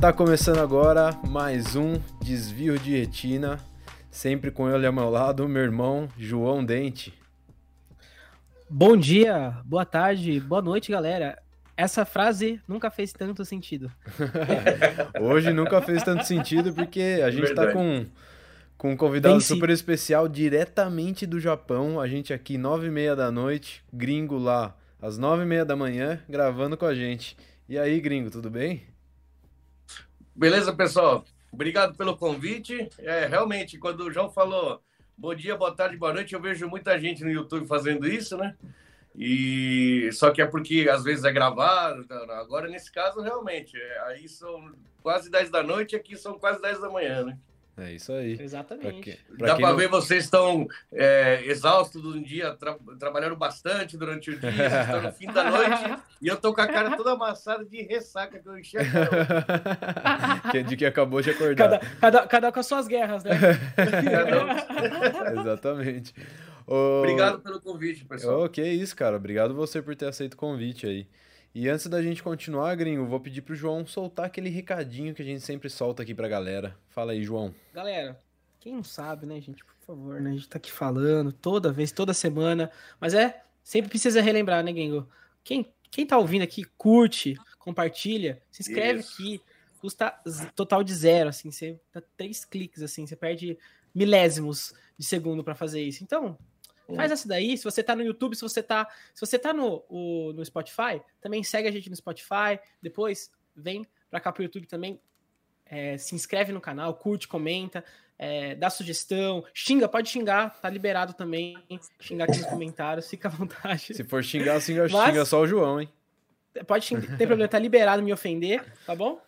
Tá começando agora mais um Desvio de Retina, sempre com ele ao meu lado, meu irmão João Dente. Bom dia, boa tarde, boa noite, galera. Essa frase nunca fez tanto sentido. Hoje nunca fez tanto sentido porque a gente está com, com um convidado Bem, super especial diretamente do Japão. A gente aqui nove e meia da noite, gringo lá às nove e meia da manhã, gravando com a gente. E aí, gringo, tudo bem? Beleza, pessoal? Obrigado pelo convite. É, realmente, quando o João falou bom dia, boa tarde, boa noite, eu vejo muita gente no YouTube fazendo isso, né? E só que é porque às vezes é gravado. Agora, nesse caso, realmente, é, aí são quase 10 da noite, aqui são quase 10 da manhã, né? É isso aí. Exatamente. Pra que, pra Dá para não... ver, vocês estão é, exaustos um dia, tra trabalhando bastante durante o dia, estão no fim da noite, e eu tô com a cara toda amassada de ressaca que eu enxergo. que, de que acabou de acordar. Cada, cada, cada com as suas guerras, né? Exatamente. Obrigado pelo convite, pessoal. Oh, que isso, cara. Obrigado você por ter aceito o convite aí. E antes da gente continuar, Gringo, vou pedir pro João soltar aquele recadinho que a gente sempre solta aqui pra galera. Fala aí, João. Galera, quem não sabe, né, gente, por favor, né? A gente tá aqui falando toda vez, toda semana. Mas é, sempre precisa relembrar, né, Gringo? Quem, quem tá ouvindo aqui, curte, compartilha, se inscreve Isso. aqui. Custa total de zero, assim, você dá três cliques, assim, você perde milésimos de segundo para fazer isso. Então, Faz essa daí. Se você tá no YouTube, se você tá, se você tá no, o, no Spotify, também segue a gente no Spotify. Depois vem pra cá pro YouTube também. É, se inscreve no canal, curte, comenta, é, dá sugestão, xinga, pode xingar, tá liberado também. Xingar aqui nos comentários, fica à vontade. Se for xingar, xinga, Mas, xinga só o João, hein? Pode xingar, tem problema, tá liberado me ofender, tá bom?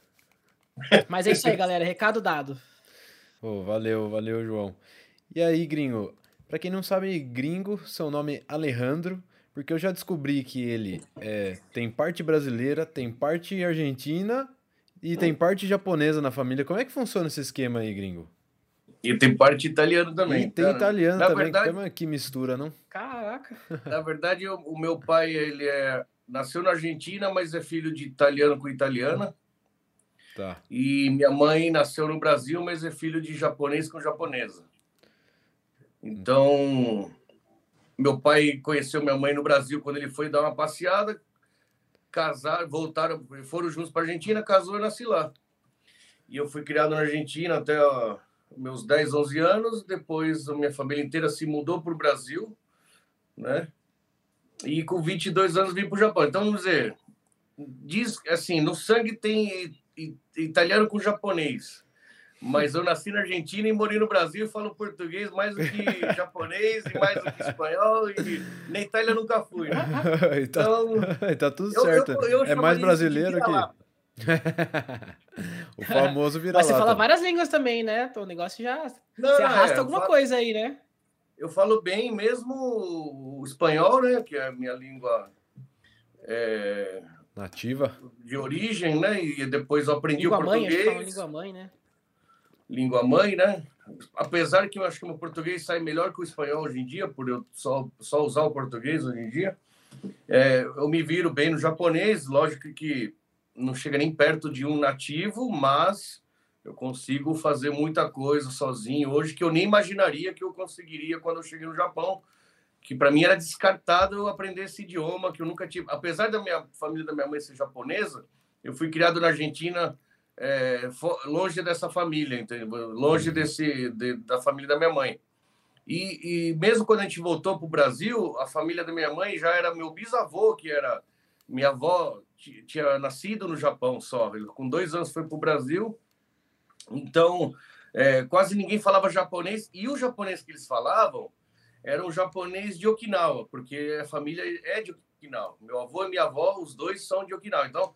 Mas é isso aí, galera. Recado dado. Oh, valeu, valeu, João. E aí, gringo, para quem não sabe, gringo, seu nome é Alejandro, porque eu já descobri que ele é, tem parte brasileira, tem parte argentina e tem parte japonesa na família. Como é que funciona esse esquema aí, gringo? E tem parte italiana também. E tem cara. italiano na também, verdade, que, mistura, não? Caraca! Na verdade, o, o meu pai, ele é, nasceu na Argentina, mas é filho de italiano com italiana. Tá. E minha mãe nasceu no Brasil, mas é filho de japonês com japonesa. Então, meu pai conheceu minha mãe no Brasil quando ele foi dar uma passeada, casaram, voltaram, foram juntos para Argentina, casou e nasci lá. E eu fui criado na Argentina até ó, meus 10, 11 anos. Depois, a minha família inteira se mudou para o Brasil, né? E com 22 anos vim para o Japão. Então, vamos dizer, diz assim, no sangue tem italiano com japonês mas eu nasci na Argentina e morei no Brasil e falo português mais do que japonês e mais do que espanhol e na Itália nunca fui. Né? então, tá tudo certo. Eu, eu, eu é mais brasileiro que o famoso vira Mas você fala várias línguas também, né? Então, o negócio já Não, você arrasta é, alguma falo, coisa aí, né? Eu falo bem mesmo o espanhol, né? Que é a minha língua é, nativa de origem, né? E depois eu aprendi língua o português. Mãe, língua mãe, né? Língua mãe, né? Apesar que eu acho que meu português sai melhor que o espanhol hoje em dia, por eu só, só usar o português hoje em dia. É, eu me viro bem no japonês, lógico que não chega nem perto de um nativo, mas eu consigo fazer muita coisa sozinho hoje que eu nem imaginaria que eu conseguiria quando eu cheguei no Japão, que para mim era descartado eu aprender esse idioma que eu nunca tive. Apesar da minha família da minha mãe ser japonesa, eu fui criado na Argentina é, longe dessa família, longe uhum. desse de, da família da minha mãe. E, e mesmo quando a gente voltou para o Brasil, a família da minha mãe já era meu bisavô, que era minha avó tinha nascido no Japão só. Ele, com dois anos foi para o Brasil. Então, é, quase ninguém falava japonês. E o japonês que eles falavam era um japonês de Okinawa, porque a família é de Okinawa. Meu avô e minha avó, os dois são de Okinawa. Então,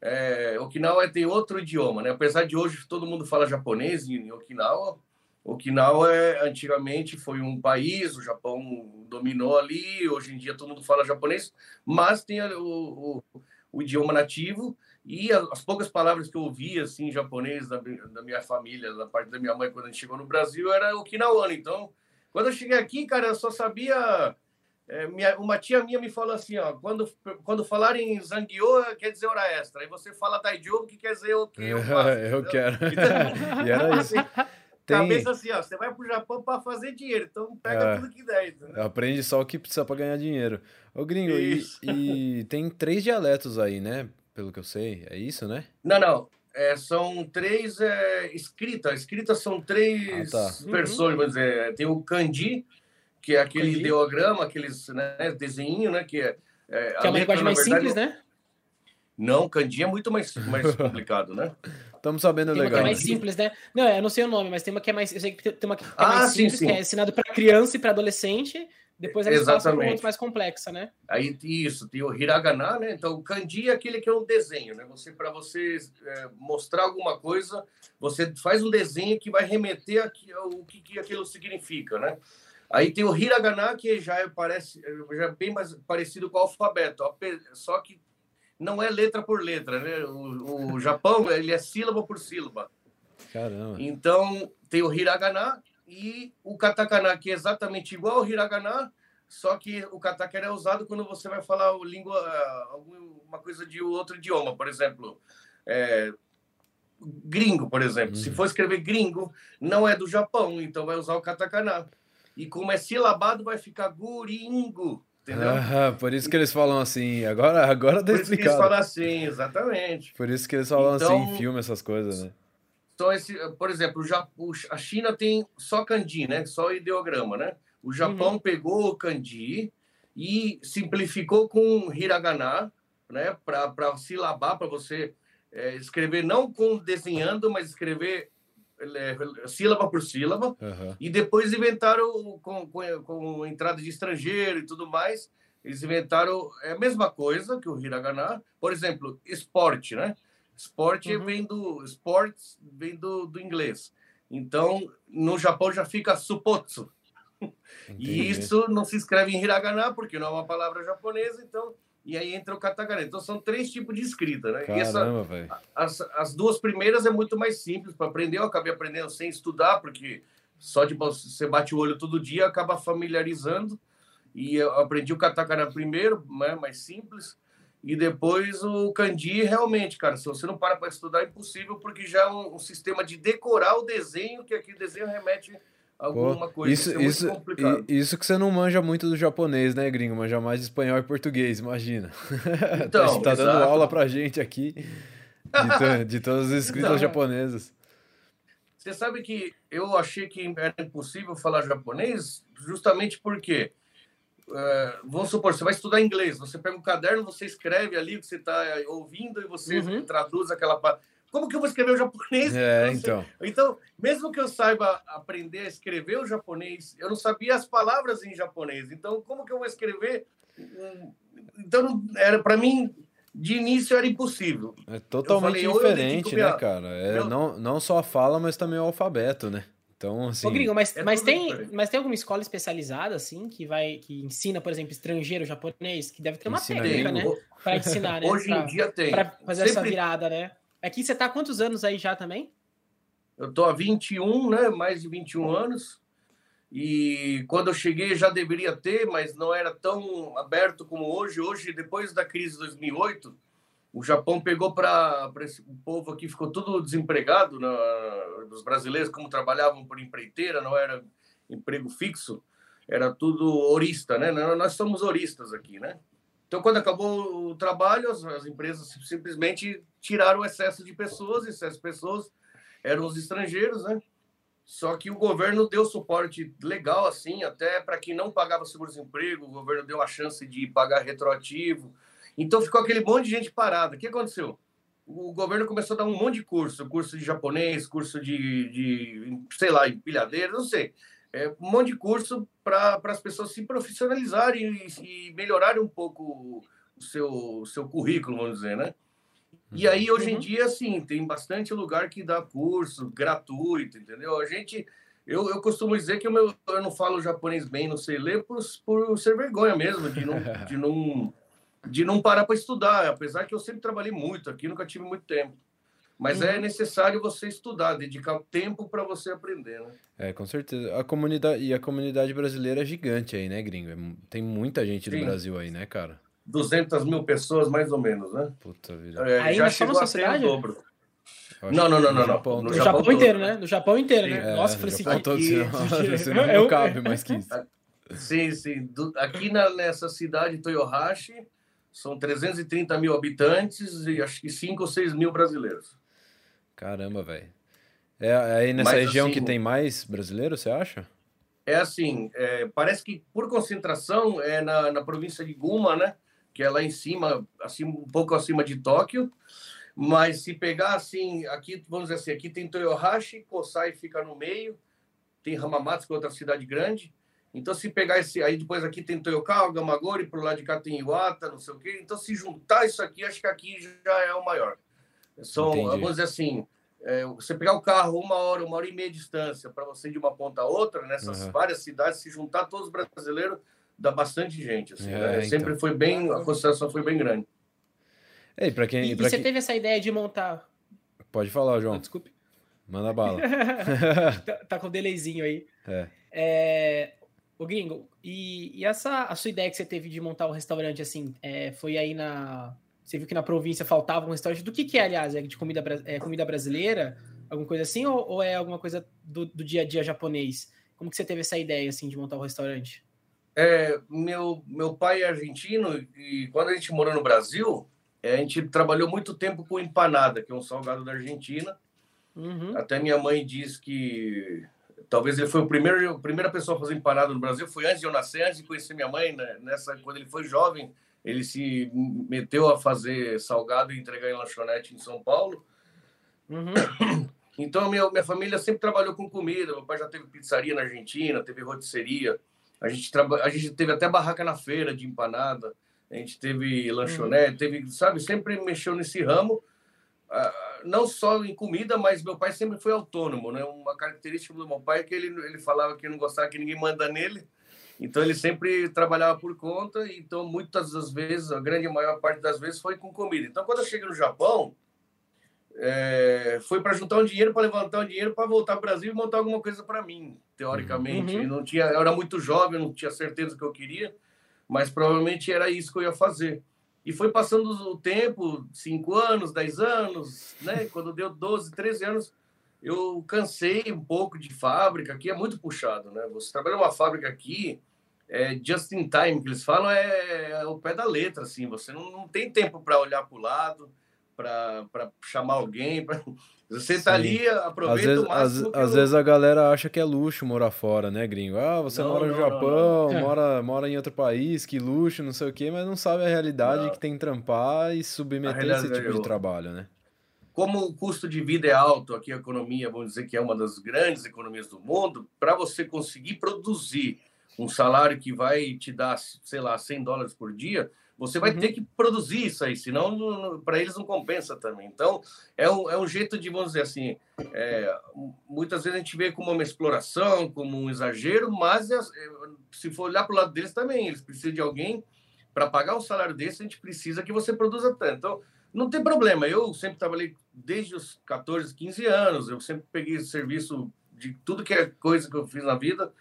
é, Okinawa tem outro idioma, né? Apesar de hoje todo mundo fala japonês em Okinawa, Okinawa é, antigamente foi um país, o Japão dominou ali, hoje em dia todo mundo fala japonês, mas tem o, o, o idioma nativo e as, poucas palavras que eu ouvia assim, japonês da, da, minha família, da parte da minha mãe, quando a gente chegou no Brasil, era Okinawan. Então, quando eu cheguei aqui, cara, eu só sabia é, minha, uma tia minha me falou assim, ó, quando, quando falarem Zanguiô, quer dizer hora extra. Aí você fala Taidiogo, que quer dizer o que eu faço. eu quero. Então, e era isso. Tem... Cabeça assim, ó, você vai pro Japão para fazer dinheiro, então pega é, tudo que der. Entendeu? Aprende só o que precisa para ganhar dinheiro. Ô, gringo, e, e, tem três dialetos aí, né? Pelo que eu sei, é isso, né? Não, não. É, são três é, escritas. Escritas são três ah, tá. versões, uhum. vamos dizer. Tem o kanji, que é aquele kanji. ideograma, aqueles né, desenho, né? Que é, é, que é uma linguagem mais verdade, simples, né? Não, kanji é muito mais, mais complicado, né? Estamos sabendo tem legal. Uma que é mais simples, né? Não, eu não sei o nome, mas tem uma que é mais. Eu sei que tem uma que é ah, mais sim, simples, sim. que é ensinado para criança e para adolescente. Depois eles Exatamente. passam para mais complexa, né? Aí isso, tem o hiragana, né? Então o kanji é aquele que é um desenho, né? Você para você é, mostrar alguma coisa, você faz um desenho que vai remeter aqui, ao que, que aquilo significa, né? Aí tem o hiragana que já é, parece já é bem mais parecido com o alfabeto, só que não é letra por letra, né? O, o Japão, ele é sílaba por sílaba. Caramba. Então, tem o hiragana e o katakana, que é exatamente igual ao hiragana, só que o katakana é usado quando você vai falar língua, alguma coisa de outro idioma, por exemplo, é, gringo, por exemplo. Hum. Se for escrever gringo, não é do Japão, então vai usar o katakana. E como é silabado, vai ficar guringo. Entendeu? Ah, por isso que eles falam assim. Agora, agora dá Por isso que eles falam assim, exatamente. Por isso que eles falam então, assim em filme, essas coisas, né? Então, esse, por exemplo, já, a China tem só kanji, né? Só ideograma, né? O Japão uhum. pegou o kanji e simplificou com hiragana, né? Para silabar, para você é, escrever não com desenhando, mas escrever sílaba por sílaba, uhum. e depois inventaram com, com, com, entrada de estrangeiro e tudo mais, eles inventaram é a mesma coisa que o hiragana, por exemplo, esporte, né? Esporte uhum. vem do sports vem do, do inglês. Então, no Japão já fica supotsu. E isso não se escreve em hiragana porque não é uma palavra japonesa, então e aí entra o katakana. Então são três tipos de escrita, né? Caramba, e essa, as, as duas primeiras é muito mais simples para aprender. Eu acabei aprendendo sem estudar, porque só de você bate o olho todo dia, acaba familiarizando. E eu aprendi o katakana primeiro, né, mais simples, e depois o kanji, realmente, cara, se você não para para estudar, é impossível, porque já é um, um sistema de decorar o desenho, que aqui o desenho remete alguma Pô, coisa. Isso, é isso, isso que você não manja muito do japonês, né, gringo? Manja mais de espanhol e português, imagina. Então, você tá exato. dando aula pra gente aqui de, de todas as escritas então, japonesas. Você sabe que eu achei que era impossível falar japonês justamente porque, uh, vamos supor, você vai estudar inglês, você pega um caderno, você escreve ali o que você está ouvindo e você uhum. traduz aquela parte como que eu vou escrever o japonês? É, então. Então, mesmo que eu saiba aprender a escrever o japonês, eu não sabia as palavras em japonês. Então, como que eu vou escrever? Então, era para mim de início era impossível. É totalmente falei, diferente, né, cara? É, não, não só a fala, mas também o alfabeto, né? Então, assim. Ô, Gringo, mas, é mas, tem, mas tem alguma escola especializada, assim, que vai que ensina, por exemplo, estrangeiro japonês, que deve ter uma ensina técnica, né? Para ensinar, né? Hoje pra, em dia tem. Para fazer Sempre... essa virada, né? Aqui você está há quantos anos aí já também? Eu estou há 21, né? Mais de 21 anos. E quando eu cheguei já deveria ter, mas não era tão aberto como hoje. Hoje, depois da crise de 2008, o Japão pegou para o povo aqui, ficou tudo desempregado. Na, os brasileiros, como trabalhavam por empreiteira, não era emprego fixo, era tudo orista, né? Nós somos oristas aqui, né? Então, quando acabou o trabalho, as, as, empresas simplesmente tiraram o excesso de pessoas, excesso de pessoas eram os estrangeiros, né? Só que o governo deu suporte legal, assim, até para quem não pagava seguro-desemprego, o governo deu a chance de pagar retroativo. Então, ficou aquele monte de gente parada. O que aconteceu? O governo começou a dar um monte de curso, curso de japonês, curso de, de sei lá, empilhadeira, não sei é, um monte de curso para as pessoas se profissionalizarem e, e melhorarem um pouco o seu, seu currículo, vamos dizer, né? E aí, hoje em uhum. dia, sim, tem bastante lugar que dá curso gratuito, entendeu? A gente, eu, eu costumo dizer que eu, meu, eu não falo japonês bem, não sei ler, por, por ser vergonha mesmo, de não, de não, de não parar para estudar, apesar que eu sempre trabalhei muito aqui, nunca tive muito tempo. Mas é uhum. é necessário você estudar, dedicar tempo para você aprender, né? É, com certeza. A comunidade, e a comunidade brasileira é gigante aí, né, gringo? É tem muita gente do Sim. Brasil aí, né, cara? 200 mil pessoas, mais ou menos, né? Puta vida. É, aí já chegou a ser o dobro. Não, não, não, não. No Japão, no, no Japão, Japão inteiro, né? No Japão inteiro, né? É, Nossa, falei assim, que... Todo, que... não, não cabe mais que isso. Sim, sim. aqui na, nessa cidade, Toyohashi, são 330 mil habitantes e acho que 5 ou 6 mil brasileiros. Caramba, velho. É, é aí nessa Mas, região assim, que tem mais brasileiros, você acha? É assim, é, parece que por concentração é na, na província de Guma, né? Que é lá em cima, assim, um pouco acima de Tóquio. Mas se pegar assim, aqui, vamos dizer assim, aqui tem Toyohashi, Kosai fica no meio, tem Hamamatsu, que é outra cidade grande. Então, se pegar esse. Aí depois aqui tem Toyokawa, Gamagori, pro lado de cá tem Iwata, não sei o quê. Então, se juntar isso aqui, acho que aqui já é o maior. São, Entendi. vamos dizer assim, é, você pegar o carro uma hora, uma hora e meia de distância para você ir de uma ponta a outra, nessas uhum. várias cidades, se juntar todos os brasileiros, dá bastante gente. Assim, é, né? então. Sempre foi bem, a consideração foi bem grande. Ei, para quem, e, e você quem... teve essa ideia de montar? Pode falar, João. Ah, desculpe. Manda bala. tá, tá, com delayzinho aí. É. é o gringo, e, e, essa a sua ideia que você teve de montar o um restaurante assim, é, foi aí na você viu que na província faltava um restaurante. Do que, que é, aliás? É de comida, é comida brasileira? Alguma coisa assim? Ou, ou é alguma coisa do, do, dia a dia japonês? Como que você teve essa ideia, assim, de montar o um restaurante? É, meu, meu pai é argentino e quando a gente morou no Brasil, é, a gente trabalhou muito tempo com empanada, que é um salgado da Argentina. Uhum. Até minha mãe diz que talvez ele foi o primeiro, a primeira pessoa a fazer empanada no Brasil. Foi antes de eu nascer, antes de conhecer minha mãe, né? nessa quando ele foi jovem ele se meteu a fazer salgado e entregar em lanchonete em São Paulo. Uhum. Então, minha, minha família sempre trabalhou com comida. Meu pai já teve pizzaria na Argentina, teve rotisseria. A gente, traba... a gente teve até barraca na feira de empanada. A gente teve lanchonete, uhum. teve, sabe, sempre mexeu nesse ramo. Uh, não só em comida, mas meu pai sempre foi autônomo, né? Uma característica do meu pai é que ele, ele falava que não gostava que ninguém manda nele. Então ele sempre trabalhava por conta, então muitas das vezes, a grande maior parte das vezes foi com comida. Então quando eu cheguei no Japão, é, foi para juntar um dinheiro, para levantar um dinheiro, para voltar ao Brasil e montar alguma coisa para mim, teoricamente. Uhum. não tinha, eu era muito jovem, não tinha certeza do que eu queria, mas provavelmente era isso que eu ia fazer. E foi passando o tempo, 5 anos, 10 anos, né? Quando deu 12, 13 anos, eu cansei um pouco de fábrica, aqui é muito puxado, né? Você trabalha numa fábrica aqui, é, just in time, que eles falam, é, é o pé da letra, assim, você não, não tem tempo para olhar para o lado, para chamar alguém, pra... você está ali, aproveita às vezes, o máximo. Às, às vezes a galera acha que é luxo morar fora, né, gringo? Ah, você não, mora no não, Japão, não, Mora, mora em outro país, que luxo, não sei o quê, mas não sabe a realidade que tem que trampar e submeter esse tipo de trabalho, né? como o custo de vida é alto, aqui a economia, vamos dizer que é uma das grandes economias do mundo, para você conseguir produzir um salário que vai te dar, sei lá, 100 dólares por dia, você vai uhum. ter que produzir isso aí, senão para eles não compensa também. Então, é um, é um jeito de, vamos dizer assim, é, muitas vezes a gente vê como uma exploração, como um exagero, mas é, se for olhar para o lado deles também, eles precisam de alguém para pagar um salário desse, a gente precisa que você produza tanto. Então, não tem problema, eu sempre trabalhei desde os 14, 15 anos, eu sempre peguei serviço de tudo que é coisa que eu fiz na vida,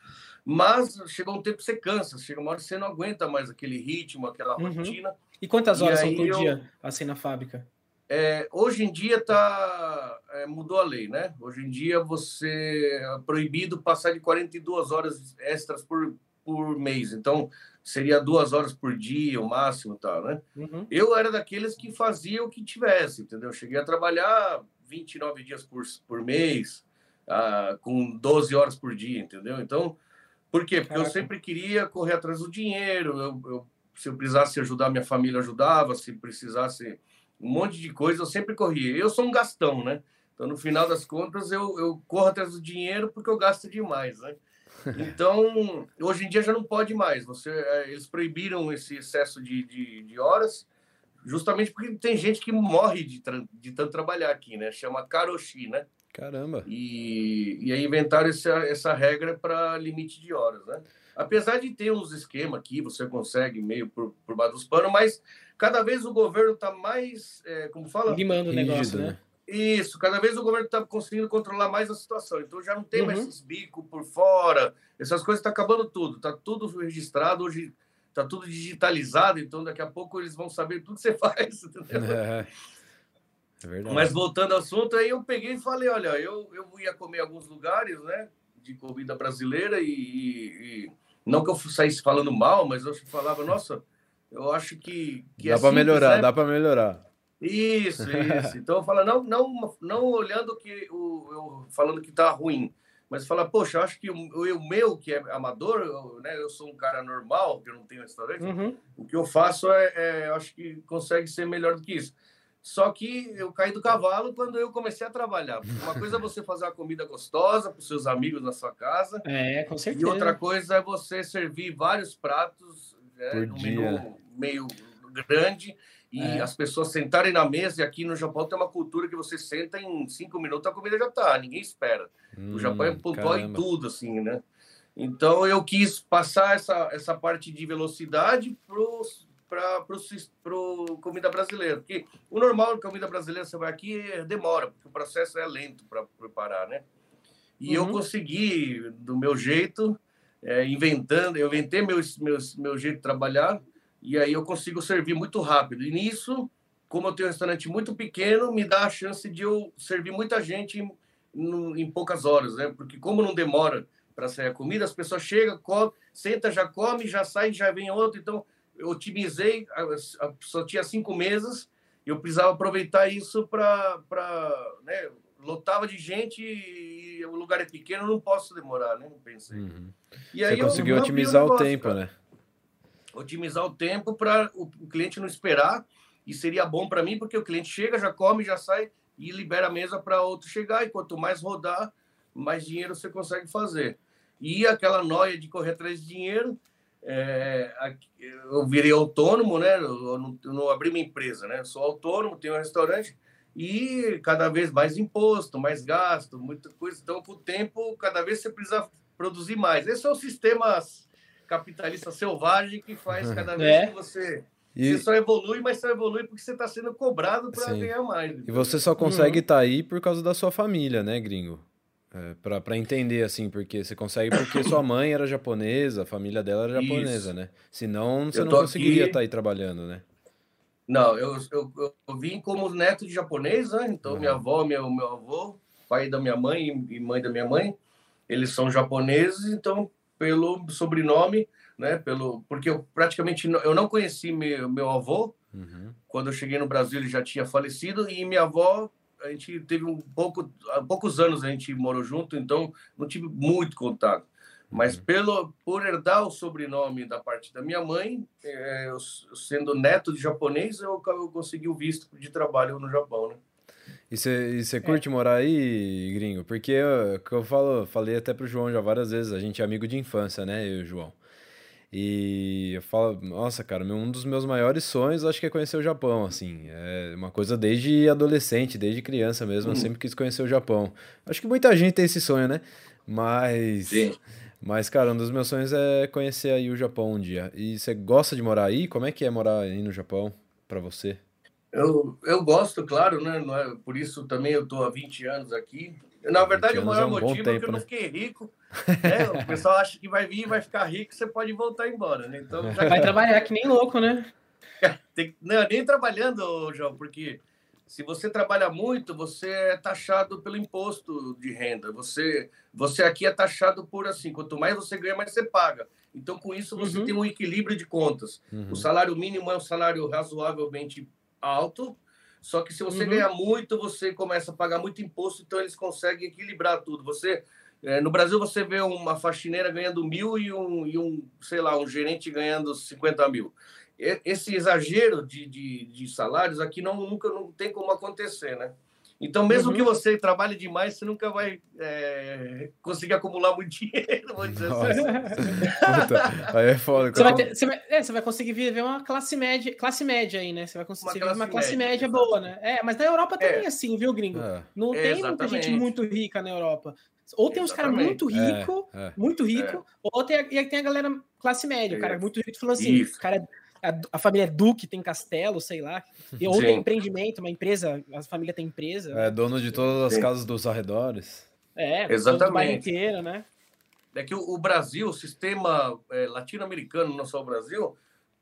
mas chegou um tempo que você cansa, chega uma hora que você não aguenta mais aquele ritmo, aquela uhum. rotina. E quantas horas e são por eu, dia assim na fábrica? É, hoje em dia tá, é, mudou a lei, né? Hoje em dia você é proibido passar de 42 horas extras por, por mês. Então, seria duas horas por dia, o máximo, tal, né? Uhum. Eu era daqueles que fazia o que tivesse, entendeu? Cheguei a trabalhar 29 dias por, por mês, ah, com 12 horas por dia, entendeu? Então, por quê? Porque Caraca. eu sempre queria correr atrás do dinheiro, eu, eu, se eu precisasse ajudar minha família, ajudava, se precisasse um monte de coisa, eu sempre corria. Eu sou um gastão, né? Então, no final das contas, eu, eu corro atrás do dinheiro porque eu gasto demais, né? Então, hoje em dia já não pode mais. Você, é, eles proibiram esse excesso de, de, de horas, justamente porque tem gente que morre de, de tanto trabalhar aqui, né? Chama karoshi, né? Caramba. E, e aí inventaram essa, essa regra para limite de horas, né? Apesar de ter uns esquemas aqui, você consegue meio por, por baixo dos panos, mas cada vez o governo está mais, é, como fala? Limando o negócio, né? né? Isso, cada vez o governo está conseguindo controlar mais a situação. Então já não tem uhum. mais esses bicos por fora, essas coisas está acabando tudo, está tudo registrado, hoje está tudo digitalizado, então daqui a pouco eles vão saber tudo que você faz, entendeu? É. É. Mas voltando ao assunto, aí eu peguei e falei, olha, eu, eu ia comer alguns lugares, né, de comida brasileira e, e, e não que eu saísse falando mal, mas eu falava, nossa, eu acho que, que dá é para melhorar, né? dá para melhorar. Isso, isso. Então eu falo, não, não, não olhando que o eu, falando que tá ruim, mas fala, poxa, eu acho que o, o meu que é amador, eu, né, eu sou um cara normal, que eu não tenho restaurante, uhum. o que eu faço é, é, eu acho que consegue ser melhor do que isso. Só que eu caí do cavalo quando eu comecei a trabalhar. Uma coisa é você fazer uma comida gostosa para os seus amigos na sua casa. É, com certeza. E outra coisa é você servir vários pratos né, no menu meio grande e é. as pessoas sentarem na mesa. E aqui no Japão tem uma cultura que você senta em cinco minutos a comida já tá, ninguém espera. Hum, o Japão é pontual em tudo, assim, né? Então eu quis passar essa, essa parte de velocidade para para o comida brasileira. Porque o normal da comida brasileira, você vai aqui, demora, porque o processo é lento para preparar, né? E uhum. eu consegui, do meu jeito, é, inventando, eu inventei meu, meu, meu jeito de trabalhar, e aí eu consigo servir muito rápido. E nisso, como eu tenho um restaurante muito pequeno, me dá a chance de eu servir muita gente em, em poucas horas, né? Porque como não demora para sair a comida, as pessoas chegam, come, senta, já come, já sai, já vem outro. Então, eu otimizei, só tinha cinco mesas, eu precisava aproveitar isso para. Né, lotava de gente e o lugar é pequeno, não posso demorar, né? Não pensei. Uhum. E aí Você conseguiu otimizar o, negócio, tempo, cara. né? Otimizar o tempo para o cliente não esperar e seria bom para mim, porque o cliente chega, já come, já sai e libera a mesa para outro chegar. E quanto mais rodar, mais dinheiro você consegue fazer. E aquela noia de correr atrás de dinheiro, é, eu virei autônomo, né? Eu não, eu não, abri minha empresa, né? Eu sou autônomo, tenho um restaurante e cada vez mais imposto, mais gasto, muita coisa. Então, com o tempo, cada vez você precisa produzir mais. Esse é o sistema capitalista selvagem que faz cada vez é. que você e... Você só evolui, mas só evolui porque você está sendo cobrado para ganhar mais. E você só consegue estar uhum. tá aí por causa da sua família, né, gringo? É, para entender, assim, porque você consegue porque sua mãe era japonesa, a família dela era japonesa, Isso. né? Senão você não conseguiria estar tá aí trabalhando, né? Não, eu, eu, eu, vim como neto de japonês, né? Então, uhum. minha avó, meu, meu avô, pai da minha mãe e mãe da minha mãe, eles são japoneses, então, pelo sobrenome, né? Pelo, porque eu praticamente não, eu não conheci meu, meu avô. Uhum. Quando eu cheguei no Brasil, ele já tinha falecido, e minha avó a gente teve um pouco, há poucos anos a gente morou junto, então não tive muito contato. Mas uhum. pelo, por herdar o sobrenome da parte da minha mãe, é, eu, sendo neto de japonês, eu, eu consegui o visto de trabalho no Japão, né? E você curte é. morar aí, gringo? Porque eu, eu falo, falei até pro João já várias vezes, a gente é amigo de infância, né, eu e o João. E eu falo, nossa, cara, um dos meus maiores sonhos acho que é conhecer o Japão, assim. É uma coisa desde adolescente, desde criança mesmo, eu hum. sempre quis conhecer o Japão. Acho que muita gente tem esse sonho, né? Mas. Sim. Mas, cara, um dos meus sonhos é conhecer aí o Japão um dia. E você gosta de morar aí? Como é que é morar aí no Japão para você? Eu, eu gosto, claro, né? É, por isso também eu tô há 20 anos aqui. Na verdade, o maior é um motivo tempo, é que eu não né? fiquei rico. Né? O pessoal acha que vai vir e vai ficar rico, você pode voltar embora, né? Então, já... Vai trabalhar que nem louco, né? Tem... Não, nem trabalhando, João, porque se você trabalha muito, você é taxado pelo imposto de renda. Você, você aqui é taxado por assim, quanto mais você ganha, mais você paga. Então, com isso, você uhum. tem um equilíbrio de contas. Uhum. O salário mínimo é um salário razoavelmente alto, só que se você uhum. ganha muito, você começa a pagar muito imposto, então eles conseguem equilibrar tudo. Você é, no Brasil você vê uma faxineira ganhando mil e um, e um, sei lá, um gerente ganhando 50 mil. Esse exagero de, de, de salários aqui não, nunca não tem como acontecer, né? Então, mesmo uhum. que você trabalhe demais, você nunca vai é, conseguir acumular muito dinheiro. Vou dizer assim. aí é foda. Você vai, ter, você, vai, é, você vai, conseguir viver uma classe média, classe média aí, né? Você vai conseguir uma classe, uma classe média, média boa, né? É, mas na Europa também é assim, viu, gringo? É. Não tem exatamente. muita gente muito rica na Europa. Ou tem Exatamente. uns caras muito ricos, é, é, muito rico, é. ou tem, e aí tem a galera classe média, o cara muito rico falando assim, Isso. cara a, a família Duque tem castelo, sei lá. E, ou tem empreendimento, uma empresa, a família tem empresa. É dono de todas as Sim. casas dos arredores. É, exatamente. Inteiro, né? É que o, o Brasil, o sistema é, latino-americano, não só o Brasil,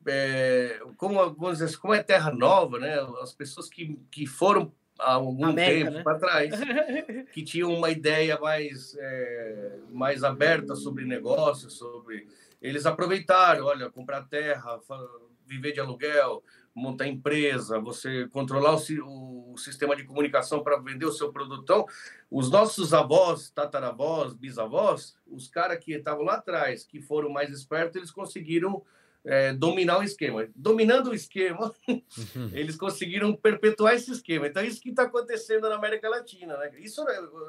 é, como, vamos dizer, assim, como é terra nova, né? As pessoas que, que foram há algum América, tempo né? para trás, que tinham uma ideia mais, é, mais aberta sobre negócios, sobre eles aproveitaram, olha, comprar terra, viver de aluguel, montar empresa, você controlar o, o sistema de comunicação para vender o seu produtão. Os nossos avós, tataravós, bisavós, os caras que estavam lá atrás, que foram mais espertos, eles conseguiram é, dominar o esquema. Dominando o esquema, uhum. eles conseguiram perpetuar esse esquema. Então, é isso que está acontecendo na América Latina. Né? Isso,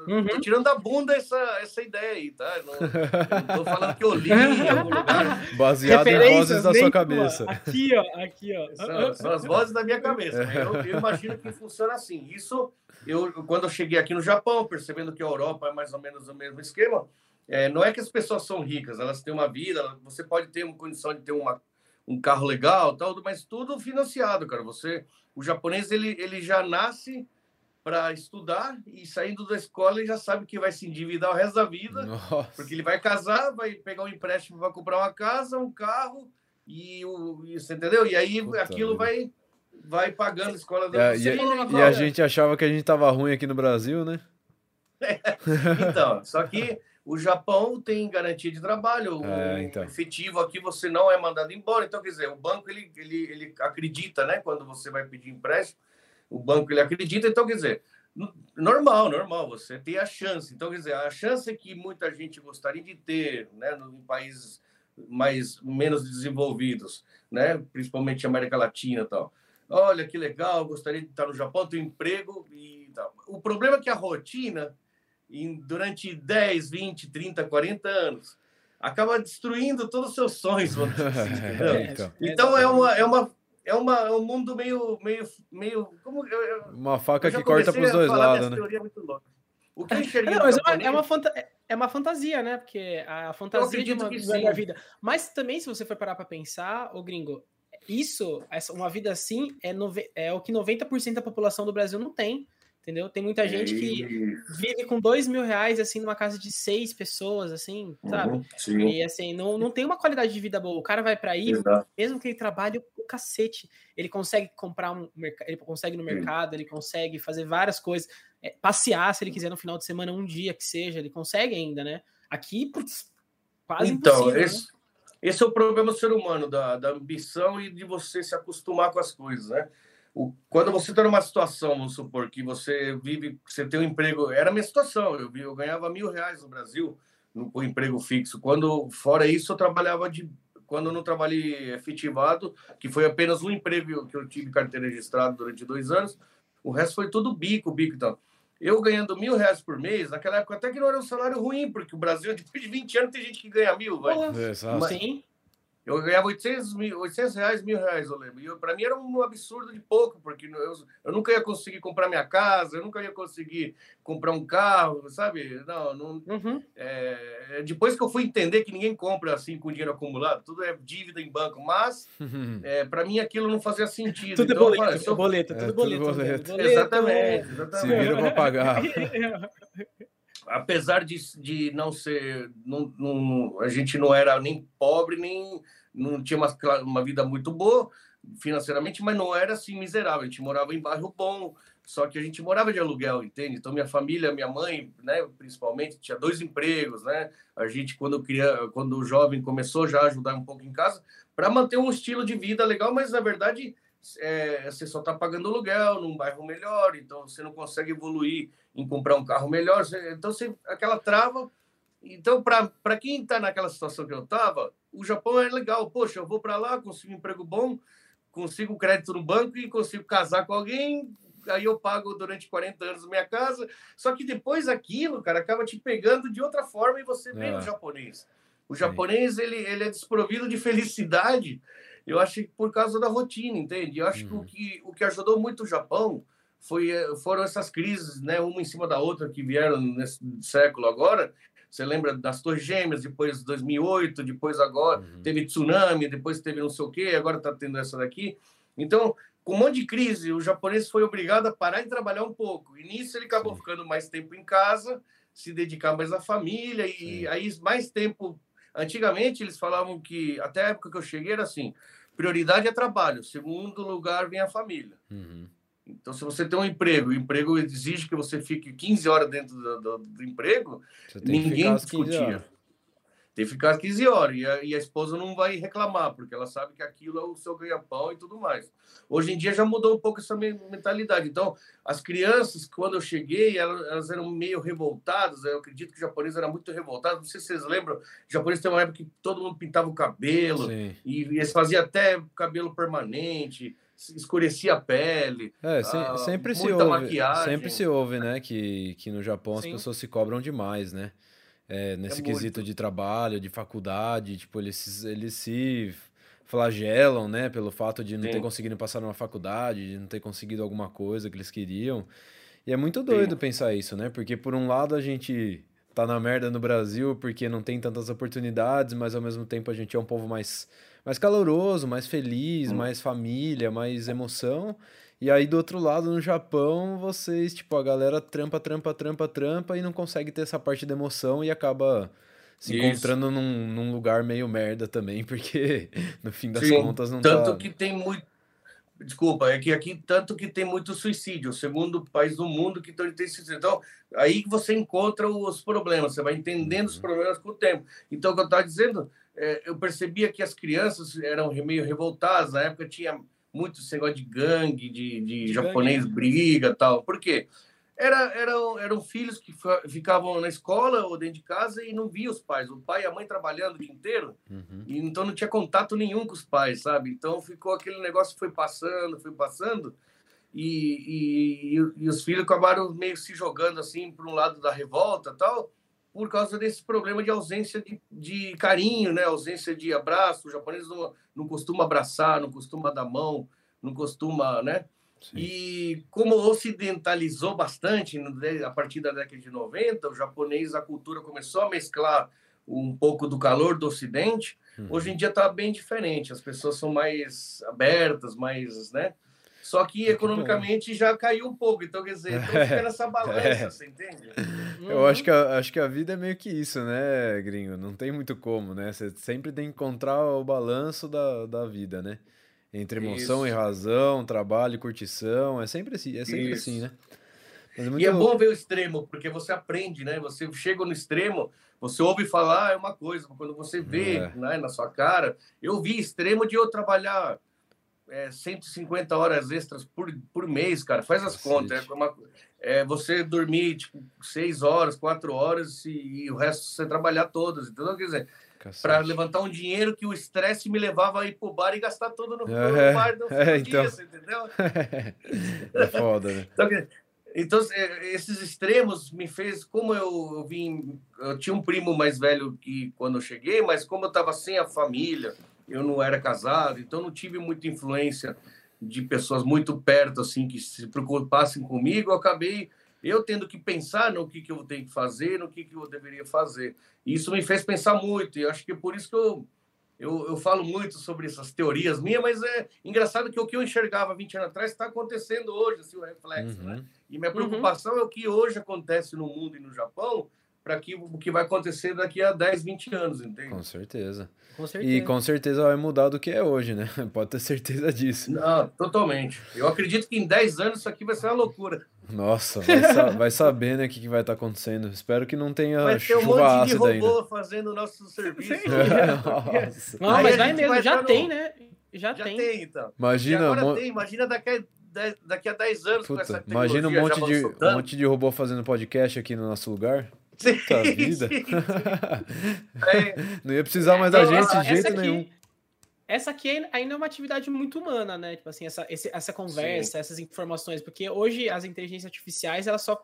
uhum. tô tirando da bunda essa, essa ideia aí, tá? Não, estou falando que eu li em algum lugar. Baseado em vozes da sua cabeça. Aqui, ó, aqui, ó. São, são as vozes da minha cabeça. Eu, eu, imagino que funciona assim. Isso, eu, quando eu cheguei aqui no Japão, percebendo que a Europa é mais ou menos o mesmo esquema, é, não é que as pessoas são ricas, elas têm uma vida, você pode ter uma condição de ter uma, um carro legal, tal, mas tudo financiado, cara. Você, o japonês ele, ele já nasce para estudar e saindo da escola ele já sabe que vai se endividar o resto da vida, Nossa. porque ele vai casar, vai pegar um empréstimo para comprar uma casa, um carro e o, você entendeu? E aí Puta aquilo vida. vai vai pagando a escola da é, e, e, a gente achava que a gente tava ruim aqui no Brasil, né? então, só que o Japão tem garantia de trabalho, é, então. o efetivo aqui você não é mandado embora. Então, quer dizer, o banco ele, ele, ele acredita, né? Quando você vai pedir empréstimo, o banco ele acredita. Então, quer dizer, normal, normal, você tem a chance. Então, quer dizer, a chance que muita gente gostaria de ter, né, em países mais menos desenvolvidos, né, principalmente América Latina e tal. Olha que legal, gostaria de estar no Japão, ter um emprego e tal. O problema é que a rotina em, durante 10, 20, 30, 40 anos. Acaba destruindo todos os seus sonhos. é, então, então é, uma, é, uma, é, uma, é um mundo meio. meio, meio como, eu, uma faca que corta para os dois lados, né? O que eu enxerguei não, mas é, uma, fanta é uma fantasia, né? Porque a fantasia de uma, da vida. Mas também, se você for parar para pensar, o gringo, isso, essa, uma vida assim, é, nove, é o que 90% da população do Brasil não tem entendeu? Tem muita gente que vive com dois mil reais, assim, numa casa de seis pessoas, assim, sabe? Uhum, e, assim, não, não tem uma qualidade de vida boa. O cara vai para aí, Exato. mesmo que ele trabalhe o cacete, ele consegue comprar um ele consegue no mercado, ele consegue fazer várias coisas, é, passear se ele quiser no final de semana, um dia que seja, ele consegue ainda, né? Aqui, putz, quase então, impossível, esse, né? esse é o problema do ser humano, da, da ambição e de você se acostumar com as coisas, né? O, quando você está numa situação, vamos supor, que você vive, você tem um emprego, era a minha situação, eu, eu ganhava mil reais no Brasil no, com emprego fixo. Quando, fora isso, eu trabalhava de. Quando eu não trabalhei efetivado, que foi apenas um emprego que eu tive carteira registrada durante dois anos, o resto foi tudo bico, bico e tal. Eu ganhando mil reais por mês, naquela época até que não era um salário ruim, porque o Brasil, depois de 20 anos, tem gente que ganha mil, vai. Mas, Sim. Eu ganhava 800, mil, 800 reais, mil reais, eu lembro. E para mim era um absurdo de pouco, porque eu, eu nunca ia conseguir comprar minha casa, eu nunca ia conseguir comprar um carro, sabe? Não, não. Uhum. É, depois que eu fui entender que ninguém compra assim com dinheiro acumulado, tudo é dívida em banco, mas é, para mim aquilo não fazia sentido. Tudo é então, é boleto, falei, boleto, tudo, é, boleto, tudo boleto. boleto. Exatamente, exatamente. Se vira para pagar. apesar de, de não ser. Não, não, a gente não era nem pobre, nem. Não tinha uma, uma vida muito boa financeiramente, mas não era assim miserável. A gente morava em bairro bom, só que a gente morava de aluguel, entende? Então, minha família, minha mãe, né, principalmente, tinha dois empregos, né? A gente, quando, queria, quando jovem começou já a ajudar um pouco em casa, para manter um estilo de vida legal, mas na verdade é, você só está pagando aluguel num bairro melhor, então você não consegue evoluir em comprar um carro melhor. Então, você, aquela trava. Então, para quem está naquela situação que eu estava, o Japão é legal. Poxa, eu vou para lá, consigo um emprego bom, consigo crédito no banco e consigo casar com alguém. Aí eu pago durante 40 anos minha casa. Só que depois aquilo, cara, acaba te pegando de outra forma e você vê é. o japonês. O japonês, ele, ele é desprovido de felicidade eu acho que por causa da rotina, entende? Eu acho uhum. que, o que o que ajudou muito o Japão foi, eh, foram essas crises, né, uma em cima da outra que vieram nesse século agora, Você lembra das Torres Gêmeas, depois 2008, depois agora uhum. teve tsunami, depois teve não sei o quê, agora está tendo essa daqui. Então, com um monte de crise, o japonês foi obrigado a parar de trabalhar um pouco. E nisso ele acabou Sim. ficando mais tempo em casa, se dedicar mais à família, Sim. e aí mais tempo. Antigamente eles falavam que, até a época que eu cheguei, era assim: prioridade é trabalho, segundo lugar vem a família. Uhum. Então, se você tem um emprego, o emprego exige que você fique 15 horas dentro do, do, do emprego, ninguém discutia. Tem que ficar 15 horas. E a, e a, esposa não vai reclamar, porque ela sabe que aquilo é o seu ganha-pão e tudo mais. Hoje em dia já mudou um pouco essa mentalidade. Então, as crianças, quando eu cheguei, elas, elas eram meio revoltadas. Eu acredito que o japonês era muito revoltado. Não sei se vocês lembram, o japonês tem uma época que todo mundo pintava o cabelo, e, e eles faziam até cabelo permanente escurecia a pele. É, se, ah, sempre se ouve, maquiagem. sempre se ouve, né, que, que no Japão Sim. as pessoas se cobram demais, né? É, nesse é quesito de trabalho, de faculdade, tipo, eles, eles se flagelam, né, pelo fato de não Sim. ter conseguido passar numa faculdade, de não ter conseguido alguma coisa que eles queriam. E é muito doido Sim. pensar isso, né? Porque por um lado a gente tá na merda no Brasil porque não tem tantas oportunidades, mas ao mesmo tempo a gente é um povo mais mais caloroso, mais feliz, hum. mais família, mais emoção. E aí, do outro lado, no Japão, vocês, tipo, a galera trampa, trampa, trampa, trampa e não consegue ter essa parte da emoção e acaba se Isso. encontrando num, num, lugar meio merda também, porque no fim das Sim, contas não tanto tá... que tem muito desculpa é que aqui tanto que tem muito suicídio o segundo país do mundo que tem suicídio então aí você encontra os problemas você vai entendendo os uhum. problemas com o tempo então o que eu estava dizendo é, eu percebia que as crianças eram meio revoltadas na época tinha muito esse negócio de gangue, de, de, de japonês gangue. briga tal. Por quê? Era, eram, eram filhos que ficavam na escola ou dentro de casa e não via os pais. O pai e a mãe trabalhando o dia inteiro, uhum. e então não tinha contato nenhum com os pais, sabe? Então ficou aquele negócio foi passando, foi passando, e, e, e os filhos acabaram meio se jogando assim para um lado da revolta tal por causa desse problema de ausência de, de carinho, né? ausência de abraço. O japonês não, não costuma abraçar, não costuma dar mão, não costuma, né? Sim. E como ocidentalizou bastante a partir da década de 90, o japonês, a cultura começou a mesclar um pouco do calor do Ocidente. Uhum. Hoje em dia está bem diferente. As pessoas são mais abertas, mais, né? Só que economicamente já caiu um pouco. Então, quer dizer, então fica nessa balança, é. você entende? Eu uhum. acho que, a, acho que a vida é meio que isso, né, gringo? Não tem muito como, né? Você sempre tem que encontrar o balanço da, da vida, né? Entre emoção isso. e razão, trabalho e curtição. É sempre assim, é sempre assim né? É muito... E é bom ver o extremo, porque você aprende, né? Você chega no extremo, você ouve falar é uma coisa, quando você vê é. né, na sua cara. Eu vi extremo de eu trabalhar é, 150 horas extras por, por mês, cara. Faz as Cacete. contas. É, uma, é você dormir tipo, 6 horas, 4 horas e, e, o resto você trabalhar todas. Então, quer dizer, para levantar um dinheiro que o estresse me levava a ir pro bar e gastar todo no, é, no bar no é, então... dia, entendeu? é foda, né? Então, então, esses extremos me fez, como eu, eu vim, eu tinha um primo mais velho que quando eu cheguei, mas como eu estava sem a família, eu não era casado, então não tive muita influência de pessoas muito perto, assim, que se preocupassem comigo. Eu acabei eu tendo que pensar no que, que eu tenho que fazer, no que, que eu deveria fazer. E isso me fez pensar muito, e acho que é por isso que eu, eu, eu falo muito sobre essas teorias minhas, mas é engraçado que o que eu enxergava 20 anos atrás está acontecendo hoje, assim, o reflexo, né? uhum. né? E minha preocupação uhum. é o que hoje acontece no mundo e no Japão, para que o que vai acontecer daqui a 10, 20 anos, entende? Com certeza. Com certeza. E com certeza vai mudar do que é hoje, né? Pode ter certeza disso. Não, totalmente. Eu acredito que em 10 anos isso aqui vai ser uma loucura. Nossa, vai, sa vai saber, né, o que, que vai estar tá acontecendo. Espero que não tenha vai ter um monte de robô ainda. fazendo o nosso serviço. Nossa. Não, mas vai mesmo, já tem, no... né? Já, já tem. tem. então. Imagina, agora tem, imagina daqui a daqui a 10 anos Puta, com essa Imagina um monte, de, um monte de robô fazendo podcast aqui no nosso lugar. Sim, Puta vida. Sim, sim. É. Não ia precisar mais da gente de jeito aqui, nenhum. Essa aqui ainda é uma atividade muito humana, né? Tipo assim, essa, esse, essa conversa, essas informações, porque hoje as inteligências artificiais elas só,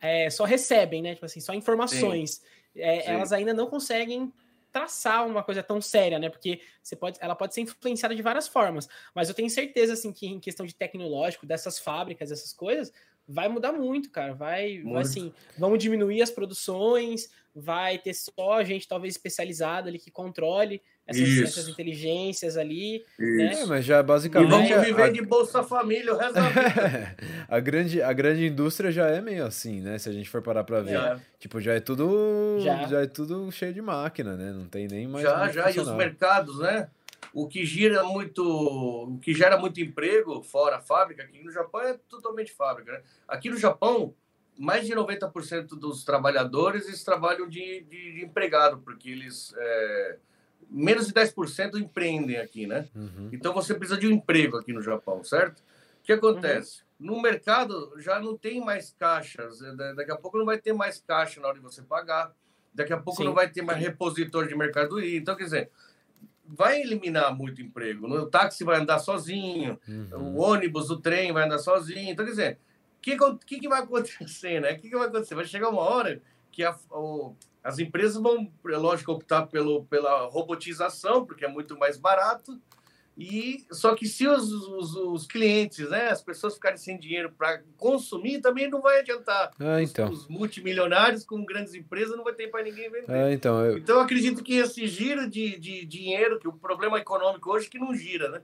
é, só recebem, né? Tipo assim, só informações. É, elas ainda não conseguem traçar uma coisa tão séria, né? Porque você pode, ela pode ser influenciada de várias formas. Mas eu tenho certeza, assim, que em questão de tecnológico, dessas fábricas, essas coisas, vai mudar muito, cara. Vai, Muito. assim, vão diminuir as produções, vai ter só gente talvez especializada ali que controle essas, essas inteligências ali. É, Isso. mas já E basicamente. vamos a- viver a- de Bolsa Família o resto da vida. a, grande, a grande indústria já é meio assim, né? Se a gente for parar pra ver. Já. Tipo, já é tudo. Já. Já. é tudo cheio de máquina, né? Não tem nem mais. já, já, e os mercados, né? O que gira muito, o que gera muito emprego fora a fábrica, aqui no Japão é totalmente fábrica, né? Aqui no Japão, mais de 90% dos trabalhadores eles trabalham de, de, de empregado, porque eles é, menos de 10% empreendem aqui, né? Uhum. Então você precisa de um emprego aqui no Japão, certo? O que acontece? No mercado já não tem mais caixas, da- daqui a pouco não vai ter mais caixa na hora de você pagar, daqui a pouco Sim. não vai ter mais repositor de mercadoria. Então, quer dizer, vai eliminar muito emprego. O táxi vai andar sozinho, Uhum. o ônibus, o trem vai andar sozinho. Então, quer dizer, o que, que vai acontecer, né? O que, que vai acontecer? Vai chegar uma hora que a- o- as empresas vão, é lógico, optar pelo, pela robotização, porque é muito mais barato. E só que se os, os, os clientes, né, as pessoas ficarem sem dinheiro para consumir, também não vai adiantar. Ah, Os- então. Os, multimilionários com grandes empresas não vai ter para ninguém vender. É, então, eu, Então, eu acredito que esse giro de, de dinheiro, que o problema econômico hoje é que não gira, né?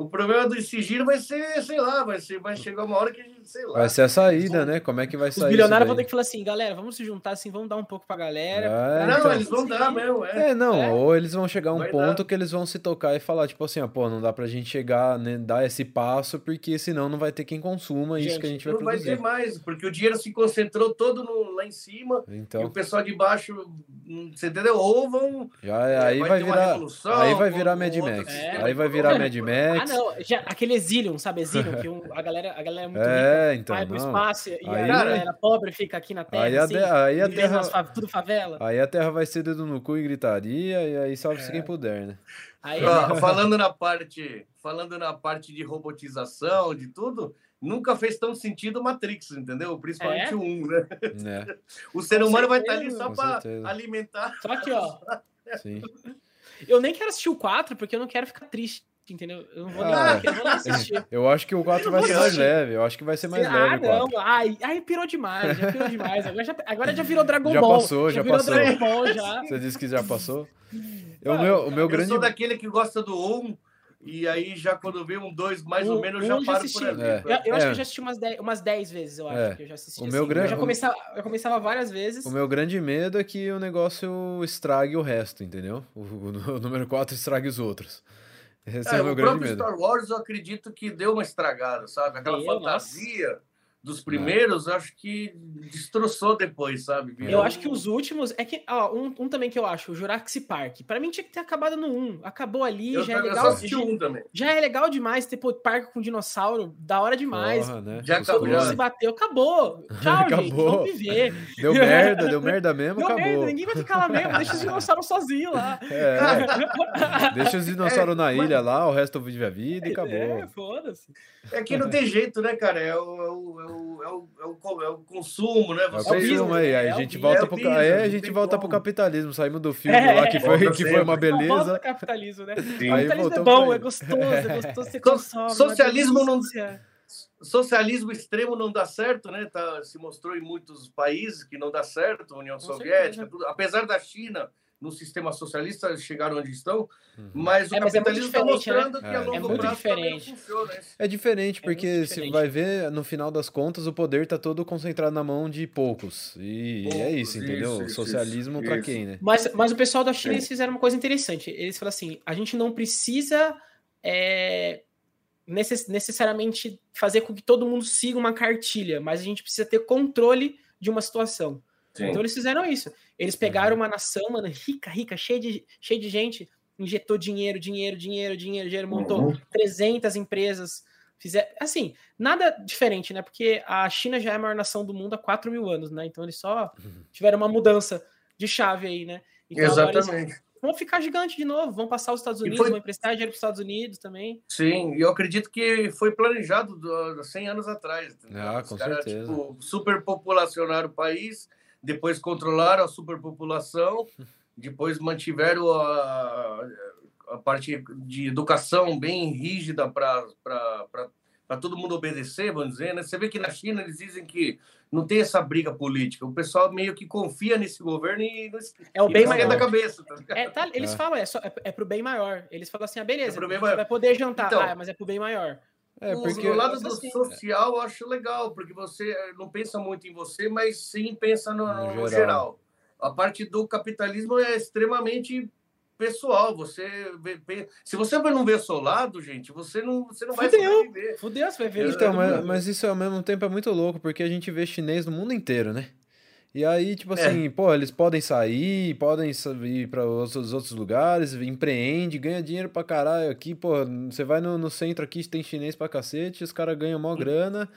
O problema desse giro vai ser, sei lá, vai, ser, vai chegar uma hora que a gente, sei lá. vai ser a saída, né? Como é que vai Os sair bilionários isso vão ter que falar assim, galera, vamos se juntar assim, vamos dar um pouco pra galera. É, não, então. eles vão dar mesmo, é. É, não, É. ou eles vão chegar a um Vai ponto dar. que eles vão se tocar e falar, tipo assim, ó, pô, não dá pra gente chegar, né, dar esse passo, porque senão não vai ter quem consuma isso Gente, que a gente vai Não vai produzir. ter mais, porque o dinheiro se concentrou todo no- lá em cima e o Então, pessoal de baixo, hum, você entendeu? Ou vão. já é, aí vai uma virar, revolução, aí vai virar ou Mad outro Max. Aí vai virar Mad. Ah, Max. Não, já, aquele Exilium, sabe Exilium? Que um- a, galera, a galera é muito É, rica, então, vai pro não. espaço e Aí- a galera pobre fica aqui na terra, Aí a, assim, de- aí a terra, tudo favela. aí a terra vai ser dedo no cu e gritaria, e aí salve-se É. quem puder, né? Aí, Ó, falando na parte, falando na parte de robotização, de tudo, nunca fez tão sentido Matrix, entendeu? Principalmente É? o 1, né? né? O ser Com humano vai estar ali certeza. só Com para certeza. alimentar. só que, ó, Sim. eu nem quero assistir o 4 porque eu não quero ficar triste, entendeu? Eu não vou nem, Ah. eu vou nem assistir. Eu acho que o 4 Eu vai ser mais leve, eu acho que vai ser mais ah, leve o não. 4. Ai, ai, pirou demais, já pirou demais. Agora já, agora já virou Dragon Já Ball. passou, já virou passou. Já. Você disse que já passou? Eu, Ah, o meu, o meu Eu grande... sou daquele que gosta do 1, e aí já quando vê um 2 mais Um- ou menos, eu um já já paro assisti. por ali. É. Eu, eu acho É. que eu já assisti umas 10, umas 10 vezes, eu acho É. que eu já assisti. O assim. meu gran- eu, já começava, eu começava várias vezes. O meu grande medo é que o negócio estrague o resto, entendeu? O, o- o número 4 estrague os outros. Esse é, É, o meu grande próprio medo. Star Wars eu acredito que deu uma estragada, sabe? Aquela fantasia dos primeiros, eu acho que destroçou depois, sabe? Eu acho que os últimos. É que, ó, um, um também que eu acho, o Jurassic Park. Pra mim tinha que ter acabado no 1. Acabou ali, Eu, já é eu legal. já, um também. já é legal demais ter pô, parque com dinossauro, da hora demais. Porra, né? Já acabou, Todo clones. se bateu, acabou. Tchau, gente. Acabou. Vamos viver. Deu merda, deu merda mesmo, Deu acabou. merda, ninguém vai ficar lá mesmo, deixa os dinossauros sozinhos lá. É, deixa os dinossauros É, na mas- ilha lá, o resto vive a vida e acabou. É, foda-se. É que não tem jeito, né, cara? É o, é o, é o, é o, é o, é o consumo, né? É o Você- consumo aí, aí é a o gente volta É o pro, business, aí a gente volta pro como. capitalismo, saímos do filme É, lá que foi, volta que foi uma volta beleza. o capitalismo, né? Sim. Aí capitalismo é bom, é gostoso, é gostoso, você So- consome. socialismo não-. Socialismo extremo não dá certo, né? Tá, se mostrou em muitos países que não dá certo, União Com Soviética, certeza. apesar da China no sistema socialista chegar onde estão, Uhum. mas o É, mas é capitalismo está né? mostrando que É. a É longo muito prazo também não diferente. funciona. né? É diferente, É porque se diferente. vai ver, no final das contas, o poder tá todo concentrado na mão de poucos. E é Poucos, isso, entendeu? isso, Socialismo isso. quem, né? Mas, mas o pessoal da China, eles fizeram uma coisa interessante. Eles falaram assim, a gente não precisa é, necess- necessariamente fazer com que todo mundo siga uma cartilha, mas a gente precisa ter controle de uma situação. Então eles fizeram isso. Eles pegaram uma nação, mano, rica, rica, cheia de, cheia de gente, injetou dinheiro, dinheiro, dinheiro, dinheiro, dinheiro, montou Uhum. 300 empresas. Fizer, assim, nada diferente, né? Porque a China já é a maior nação do mundo há 4 mil anos, né? Então eles só tiveram uma mudança de chave aí, né? Então Exatamente. vão ficar gigante de novo, vão passar os Estados Unidos, foi- vão emprestar dinheiro para os Estados Unidos também. Sim, e eu acredito que foi planejado do- 100 anos atrás. entendeu? Ah, Os com caras, certeza. Tipo, superpopulacionaram o país, depois controlaram a superpopulação, depois mantiveram a, a parte de educação bem rígida para para todo mundo obedecer, vamos dizer, né? Você vê que na China eles dizem que não tem essa briga política. O pessoal meio que confia nesse governo e é o bem maior da cabeça. Tá é, tá, eles é. falam é, só, é, é pro bem maior. Eles falam assim, ah, beleza, é vai poder jantar, então, ah, mas é pro bem maior. É, porque... O lado do assim, social eu acho legal, porque você não pensa muito em você, mas sim pensa no, no, no geral. geral. A parte do capitalismo é extremamente pessoal. Você vê, se você não ver o seu lado, gente, você não, você não Fudeu. vai sobreviver. Fudeu, você vai ver. Então, mas, mas, isso ao mesmo tempo é muito louco, porque a gente vê chinês no mundo inteiro, né? E aí, tipo é. assim, é. pô, eles podem sair, podem ir para outros, outros lugares, empreende, ganha dinheiro pra caralho aqui, pô, você vai no, no centro aqui, tem chinês pra cacete, os caras ganham mó grana.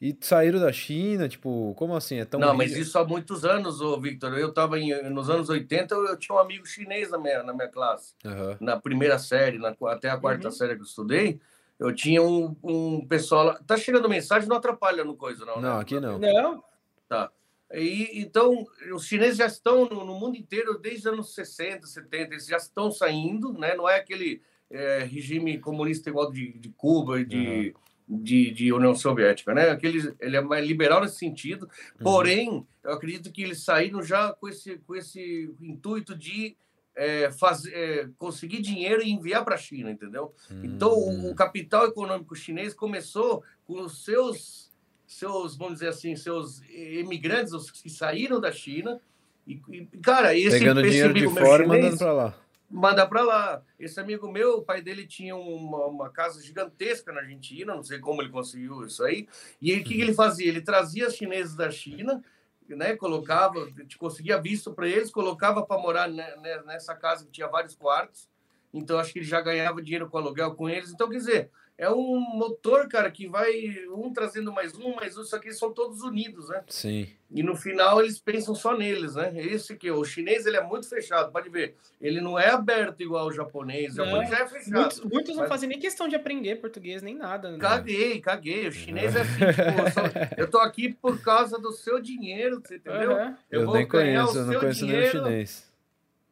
E saíram da China, tipo, como assim? É tão Não, mas isso há muitos anos, ô Victor. Eu estava nos anos 80, eu, eu, tinha um amigo chinês na minha, na minha classe. Uhum. Na primeira série, na, até a quarta uhum. série que eu estudei, eu tinha um, um pessoal lá. Tá chegando mensagem, não atrapalha no coisa, não. Né? Não, né? aqui não. Não. Tá. E, então, os chineses já estão no, no, mundo inteiro desde os anos 60, 70, eles já estão saindo, né? Não é aquele é, regime comunista igual de, de Cuba e de. Uhum de, de União Soviética, né? Aquele, ele é mais liberal nesse sentido, uhum. porém, eu acredito que eles saíram já com esse, com esse intuito de é, fazer, é, conseguir dinheiro e enviar para a China, entendeu? Uhum. Então, o, o, capital econômico chinês começou com os seus, seus, vamos dizer assim, seus imigrantes, os que saíram da China, e, e cara, esse Pegando esse dinheiro de fora e mandando para lá mandar para lá. Esse amigo meu, o pai dele tinha uma, uma, casa gigantesca na Argentina, não sei como ele conseguiu isso aí. E o que, que, ele fazia? Ele trazia chineses da China, né, colocava, conseguia visto para eles, colocava para morar nessa casa que tinha vários quartos. Então acho que ele já ganhava dinheiro com aluguel com eles. Então, quer dizer, é um motor, cara, que vai um trazendo mais um, mais um, só que eles são todos unidos, né? Sim. E no final eles pensam só neles, né? Esse que o chinês ele é muito fechado, pode ver. Ele não é aberto igual o japonês, o japonês já é fechado. Muitos, muitos não fazem nem questão de aprender português nem nada. Né? Caguei, caguei. O chinês é assim, tipo, eu, sou... eu tô aqui por causa do seu dinheiro, você entendeu? Uhum. Eu, eu nem conheço, eu não conheço nem o chinês.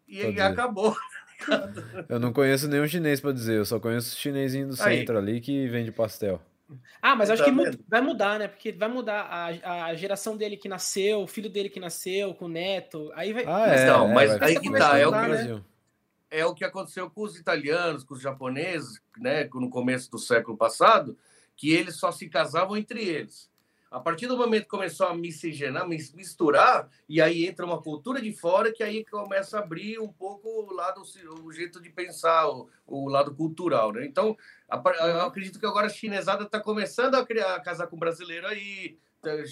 E acabou. Eu não conheço nenhum chinês para dizer, eu só conheço o chinesinho do centro Aí. ali que vende pastel. Ah, mas acho tá que vai mudar, né? Porque vai mudar a, a geração dele que nasceu, o filho dele que nasceu, com o neto. Aí vai. Ah, é, não, é, mas é, aí que tá. É o que, né? é o que aconteceu com os italianos, com os japoneses, né? No começo do século passado, que eles só se casavam entre eles. A partir do momento que começou a miscigenar, misturar, e aí entra uma cultura de fora que aí começa a abrir um pouco o lado, o jeito de pensar, o, o lado cultural, né? Então, eu acredito que agora a chinesada está começando a, criar, a casar com brasileiro aí,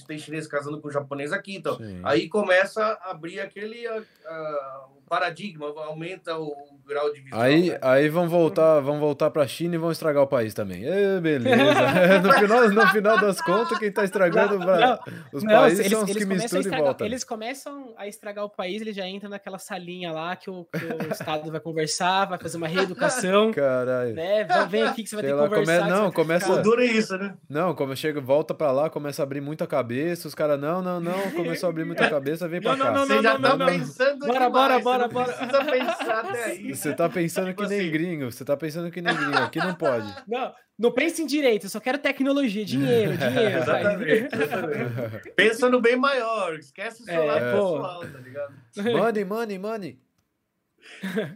tem chinês casando com japonês aqui, então Sim. aí começa a abrir aquele uh, paradigma, aumenta o grau de visão. Aí, né? aí vão voltar, vão voltar para a China e vão estragar o país também. É, beleza. no, final, no final das contas, quem está estragando não, não, os não, países eles, são os que misturam estragar, e voltam. Eles começam a estragar o país, eles já entram naquela salinha lá que o, que o Estado vai conversar, vai fazer uma reeducação. Caralho. Né? Vem aqui que você vai ter que conversar. Come... Não, começa. Dura isso, né? Não, como chega, volta para lá, começa a abrir muita cabeça, os caras, não, não, não, começou a abrir muita cabeça, vem para cá. Não, não, você já tá pensando Bora, bora, bora, bora. Precisa pensar até aí. Você tá pensando que nem gringo, você tá pensando que nem gringo, aqui não pode. Não, não pense em direito, eu só quero tecnologia, dinheiro, dinheiro. exatamente, exatamente. Pensa no bem maior, esquece o seu é, lado pessoal, tá ligado? Money, money, money.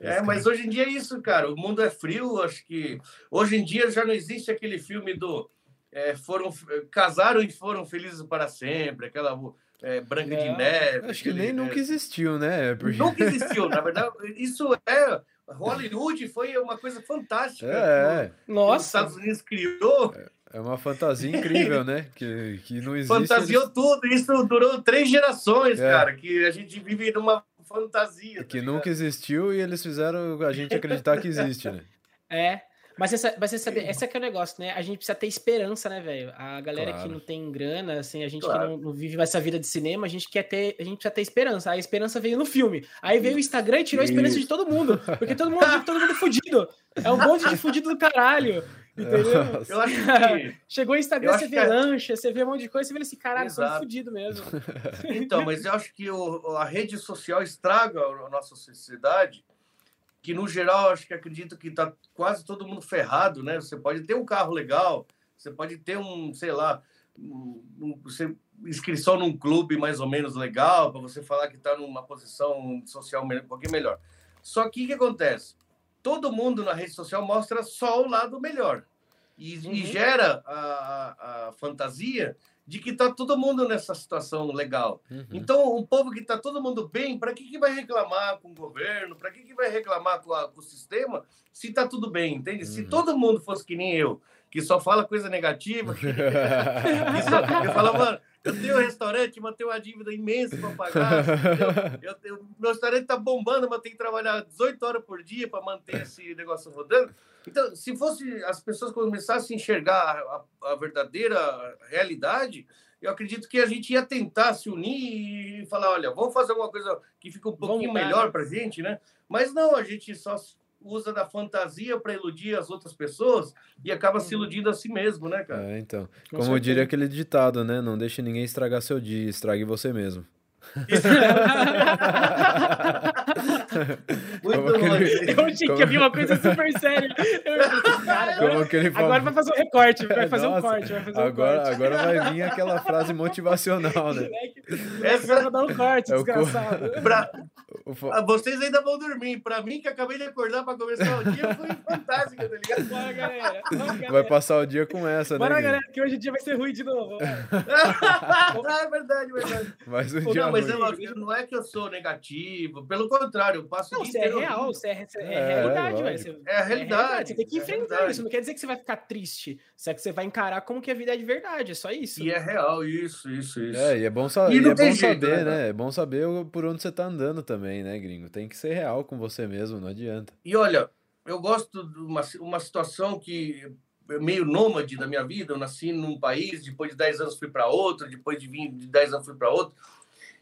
É, mas hoje em dia é isso, cara. O mundo é frio, acho que hoje em dia já não existe aquele filme do é, foram casaram e foram felizes para sempre, aquela é, Branca de Neve. Acho que nem nunca existiu, né? Porque... Nunca existiu, na verdade. Isso é. Hollywood foi uma coisa fantástica. É. Nossa. Os Estados Unidos criou. É uma fantasia incrível, né? Que, que não existe. Fantasiou eles... tudo. Isso durou três gerações, é. cara. Que a gente vive numa fantasia. Que tá nunca existiu e eles fizeram a gente acreditar que existe, né? É. Mas, essa, mas esse, esse é o negócio, né? A gente precisa ter esperança, né, velho? A galera claro. que não tem grana, assim, a gente claro. que não, não, vive essa vida de cinema, a gente quer ter, a gente precisa ter esperança. A esperança veio no filme. Aí veio o Instagram e tirou a esperança de todo mundo. Porque todo mundo todo mundo fudido. É um monte de fudido do caralho. Entendeu? Eu acho que... Chegou o Instagram, você vê que... lancha, você vê um monte de coisa, você vê assim, caralho, sou fudido mesmo. Então, mas eu acho que o, a rede social estraga a nossa sociedade que no geral acho que acredito que está quase todo mundo ferrado, né? Você pode ter um carro legal, Você pode ter um, sei lá, um, você, inscrição num clube mais ou menos legal, para você falar que está numa posição social um pouquinho melhor. Só que o que acontece? Todo mundo na rede social mostra só o lado melhor. E, uhum. e gera a, a fantasia de que está todo mundo nessa situação legal. Uhum. Então, um povo que está todo mundo bem, para que, que vai reclamar com o governo? Para que, que vai reclamar com, a, com o sistema se está tudo bem, entende? Uhum. Se todo mundo fosse que nem eu, que só fala coisa negativa, que... eu falo, mano, eu tenho um restaurante, mas tenho uma dívida imensa para pagar. Eu, eu, eu, meu restaurante está bombando, mas tenho que trabalhar 18 horas por dia para manter esse negócio rodando. Então, se fosse as pessoas começassem a enxergar a, a, verdadeira realidade, eu acredito que a gente ia tentar se unir e falar, olha, vamos fazer alguma coisa que fique um pouquinho melhor para a gente, né? Mas não, a gente só usa da fantasia para iludir as outras pessoas e acaba se uhum. iludindo a si mesmo, né, cara? É, então. Como diria aquele ditado, né? Não deixe ninguém estragar seu dia, estrague você mesmo. Muito bom. Ele... Eu achei como... que havia uma coisa super séria. Eu... Cara, agora, agora vai fazer um recorte, vai fazer Nossa, um corte. Vai fazer agora, um corte. agora vai vir aquela frase motivacional, né? Essa vai dar um corte, é desgraçado. Pra... Ah, vocês ainda vão dormir. Pra mim, que acabei de acordar pra começar o dia, foi fantástico, tá ligado? Bora, galera. Bora, galera. Vai passar o dia com essa, Bora, né? Bora, galera, que hoje o dia vai ser ruim de novo. ah, é verdade, verdade. Mais um dia não, mas eu, não é que eu sou negativo, pelo contrário, eu passo Não, você é real, você é, é, é realidade, velho. É a realidade. Você tem que enfrentar isso. Não quer dizer que você vai ficar triste, só que você vai encarar como que a vida é de verdade, é só isso. E é real, isso, isso, isso. É, e é bom, sa e e é bom jeito, saber, né? né? É bom saber por onde você tá andando também, né, gringo? Tem que ser real com você mesmo, não adianta. E olha, eu gosto de uma, uma situação que meio nômade da minha vida. Eu nasci num país, depois de 10 anos fui para outro, depois de 20, de 10 anos fui para outro.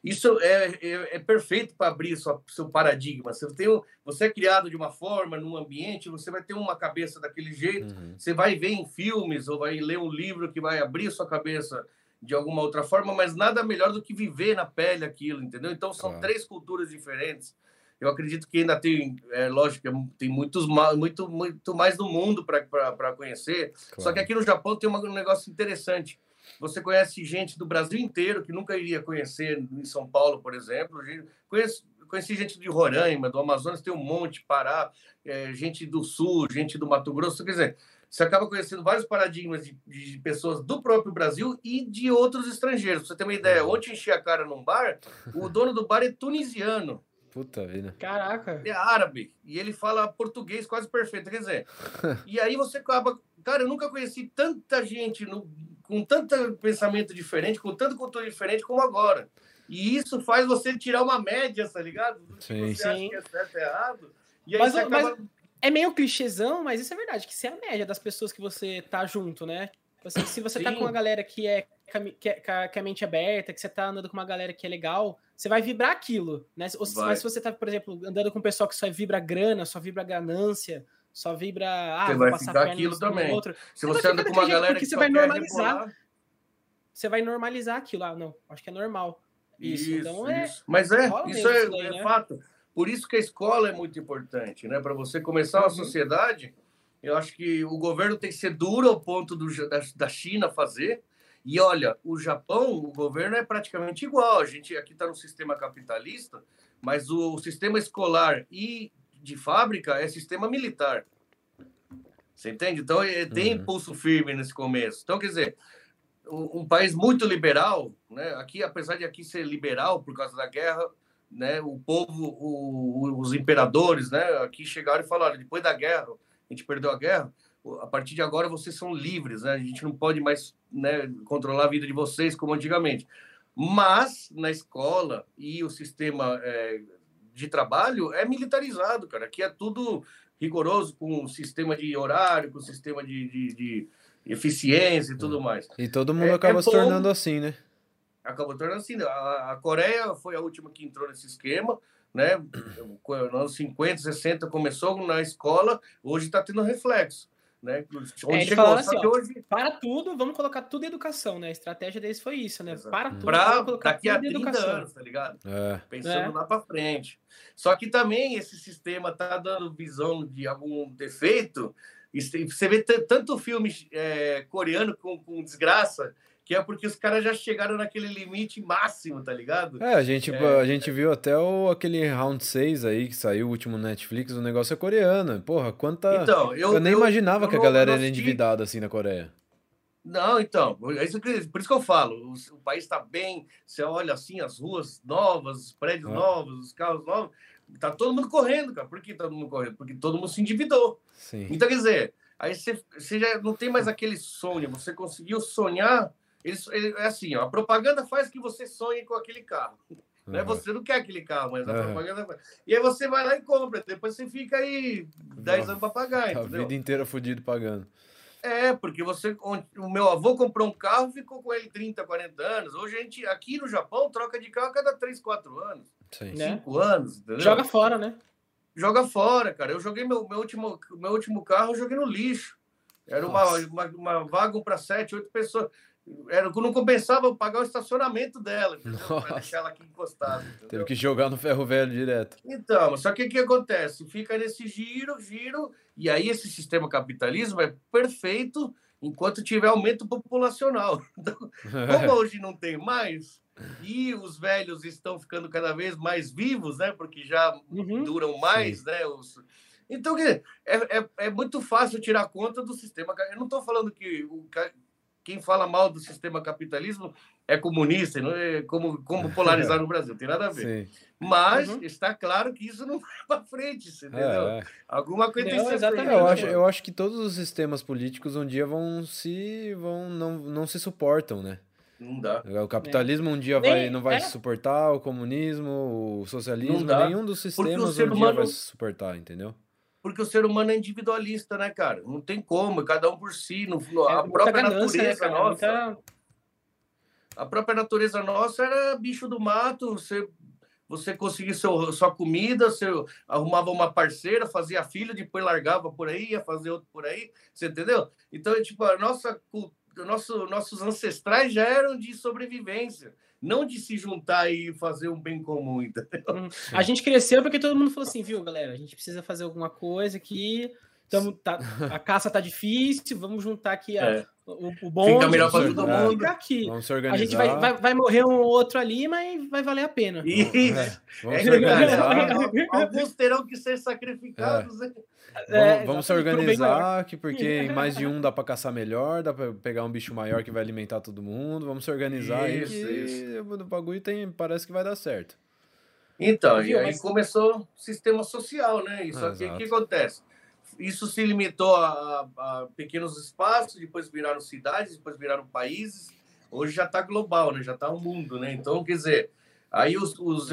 Isso é, é, é perfeito para abrir sua, seu paradigma. Você, tem, você é criado de uma forma, num ambiente, você vai ter uma cabeça daquele jeito, uhum. você vai ver em filmes ou vai ler um livro que vai abrir sua cabeça de alguma outra forma, mas nada melhor do que viver na pele aquilo, entendeu? Então são claro. três culturas diferentes. Eu acredito que ainda tem, é lógico, tem muitos muito muito mais no mundo para conhecer. Claro. Só que aqui no Japão tem um negócio interessante. Você conhece gente do Brasil inteiro que nunca iria conhecer em São Paulo, por exemplo. Conheço, conheci gente de Roraima, do Amazonas, tem um monte, Pará, é, gente do Sul, gente do Mato Grosso. Quer dizer, você acaba conhecendo vários paradigmas de, de, pessoas do próprio Brasil e de outros estrangeiros. Pra você ter uma ideia, uhum. ontem enchi a cara num bar, o dono do bar é tunisiano. Puta vida. Caraca. É árabe. E ele fala português quase perfeito. Quer dizer, e aí você acaba. Cara, eu nunca conheci tanta gente no, com tanto pensamento diferente, com tanta cultura diferente como agora. E isso faz você tirar uma média, tá ligado? Do Sim. você Sim. acha que é certo e errado. E aí mas, você acaba... mas é meio clichêzão, mas isso é verdade, que você é a média das pessoas que você tá junto, né? Assim, se você Sim. tá com uma galera que é, que é que a mente aberta, que você tá andando com uma galera que é legal, você vai vibrar aquilo, né? Ou, mas se você tá, por exemplo, andando com um pessoal que só vibra grana, só vibra ganância, só vibra. Ah, você vai ficar aquilo também. Outro. Se você, você anda com uma galera que você vai normalizar. Rebolar. Você vai normalizar aquilo. Ah, não, acho que é normal. Isso, isso então é. Isso. Mas é, isso é, é né? fato. Por isso que a escola é muito importante, né? Para você começar uhum. uma sociedade, eu acho que o governo tem que ser duro ao ponto do, da, da China fazer. E olha, o Japão, o governo é praticamente igual. A gente aqui está no sistema capitalista, mas o, o sistema escolar e de fábrica é sistema militar. Você entende? Então, é, tem uhum. impulso firme nesse começo. Então, quer dizer, um, um, país muito liberal, né? Aqui, apesar de aqui ser liberal por causa da guerra, né? O povo, o, os imperadores, né? Aqui chegaram e falaram: depois da guerra, a gente perdeu a guerra. A partir de agora vocês são livres, né? A gente não pode mais né, controlar a vida de vocês como antigamente. Mas na escola e o sistema é, de trabalho é militarizado, cara. Aqui é tudo rigoroso com o sistema de horário, com o sistema de, de, de eficiência e tudo hum. mais. E todo mundo é, acaba é se tornando assim, né? Acabou tornando assim. A, a, Coreia foi a última que entrou nesse esquema, né? Nos anos 50, 60 começou na escola, hoje está tendo reflexo. Né? Onde é, chegou, assim, ó, hoje... para tudo, vamos colocar tudo em educação, né? A estratégia deles foi isso, né? Exato. Para tudo, pra, colocar daqui a 30 educação. anos, tá ligado? É. Pensando é. lá para frente. Só que também esse sistema tá dando visão de algum defeito. Você vê tanto filme é, coreano com, com desgraça que é porque os caras já chegaram naquele limite máximo, tá ligado? É, a gente, é, a gente viu até o, aquele Round 6 aí, que saiu o último Netflix, o negócio é coreano. Porra, quanta... Então, eu, eu nem eu, imaginava eu, que a galera era endividada assim na Coreia. Não, então, é isso que, por isso que eu falo, o, o país está bem, você olha assim, as ruas novas, os prédios é. novos, os carros novos, tá todo mundo correndo, cara. Por que todo mundo correndo? Porque todo mundo se endividou. Sim. Então, quer dizer, aí você, você já não tem mais aquele sonho, você conseguiu sonhar ele, ele, é assim, ó, a propaganda faz que você sonhe com aquele carro. Uhum. Né? Você não quer aquele carro, mas a uhum. propaganda faz. E aí você vai lá e compra. Depois você fica aí 10 anos para pagar. A vida inteira fudido pagando. É, porque você. O meu avô comprou um carro ficou com ele 30, 40 anos. Hoje a gente, aqui no Japão, troca de carro a cada 3, 4 anos. Sim. 5 né? anos, entendeu? Joga fora, né? Joga fora, cara. Eu joguei meu, meu, último, meu último carro, eu joguei no lixo. Era uma, uma, uma vaga para 7, 8 pessoas. Era, não compensava pagar o estacionamento dela, para deixar ela aqui encostada. Entendeu? Teve que jogar no ferro velho direto. Então, só que o que acontece? Fica nesse giro, giro, e aí esse sistema capitalismo é perfeito enquanto tiver aumento populacional. Então, como hoje não tem mais, e os velhos estão ficando cada vez mais vivos, né? Porque já uhum. duram mais, Sim. né? Os... Então, é, é, é muito fácil tirar conta do sistema. Eu não estou falando que o quem fala mal do sistema capitalismo é comunista, não é como, como polarizar no Brasil, tem nada a ver. Sim. Mas uhum. está claro que isso não vai para frente, entendeu? É, é. Alguma coisa não, exatamente. Eu acho, eu acho que todos os sistemas políticos um dia vão se vão não, não se suportam, né? Não dá. O capitalismo um dia vai, não vai é. se suportar, o comunismo, o socialismo, nenhum dos sistemas um humano... dia vai se suportar, entendeu? Porque o ser humano é individualista, né, cara? Não tem como, cada um por si. No, é, a própria ganância, natureza né, nossa. Muita... A própria natureza nossa era bicho do mato, você, você conseguia seu, sua comida, você arrumava uma parceira, fazia filho, depois largava por aí, ia fazer outro por aí, você entendeu? Então, é tipo, a nossa nosso, nossos ancestrais já eram de sobrevivência não de se juntar e fazer um bem comum, entendeu? Uhum. A gente cresceu porque todo mundo falou assim, viu, galera? A gente precisa fazer alguma coisa que Tamo, tá, a caça tá difícil, vamos juntar aqui a, é. o, o bom. Fica melhor para todo mundo. Fica aqui. Vamos se organizar. A gente vai, vai, vai, morrer um outro ali, mas vai valer a pena. Isso. É. Vamos é se organizar. Alguns terão que ser sacrificados. É. É, vamos, vamos se organizar, que porque mais de um dá para caçar melhor, dá para pegar um bicho maior que vai alimentar todo mundo. Vamos se organizar isso, aí isso. o bagulho tem, parece que vai dar certo. Então, e aí mas... começou o sistema social, né? Isso aqui, o que acontece? Isso se limitou a, a, pequenos espaços, depois viraram cidades, depois viraram países. Hoje já está global, né? Já está o um mundo, né? Então, quer dizer, aí os, os,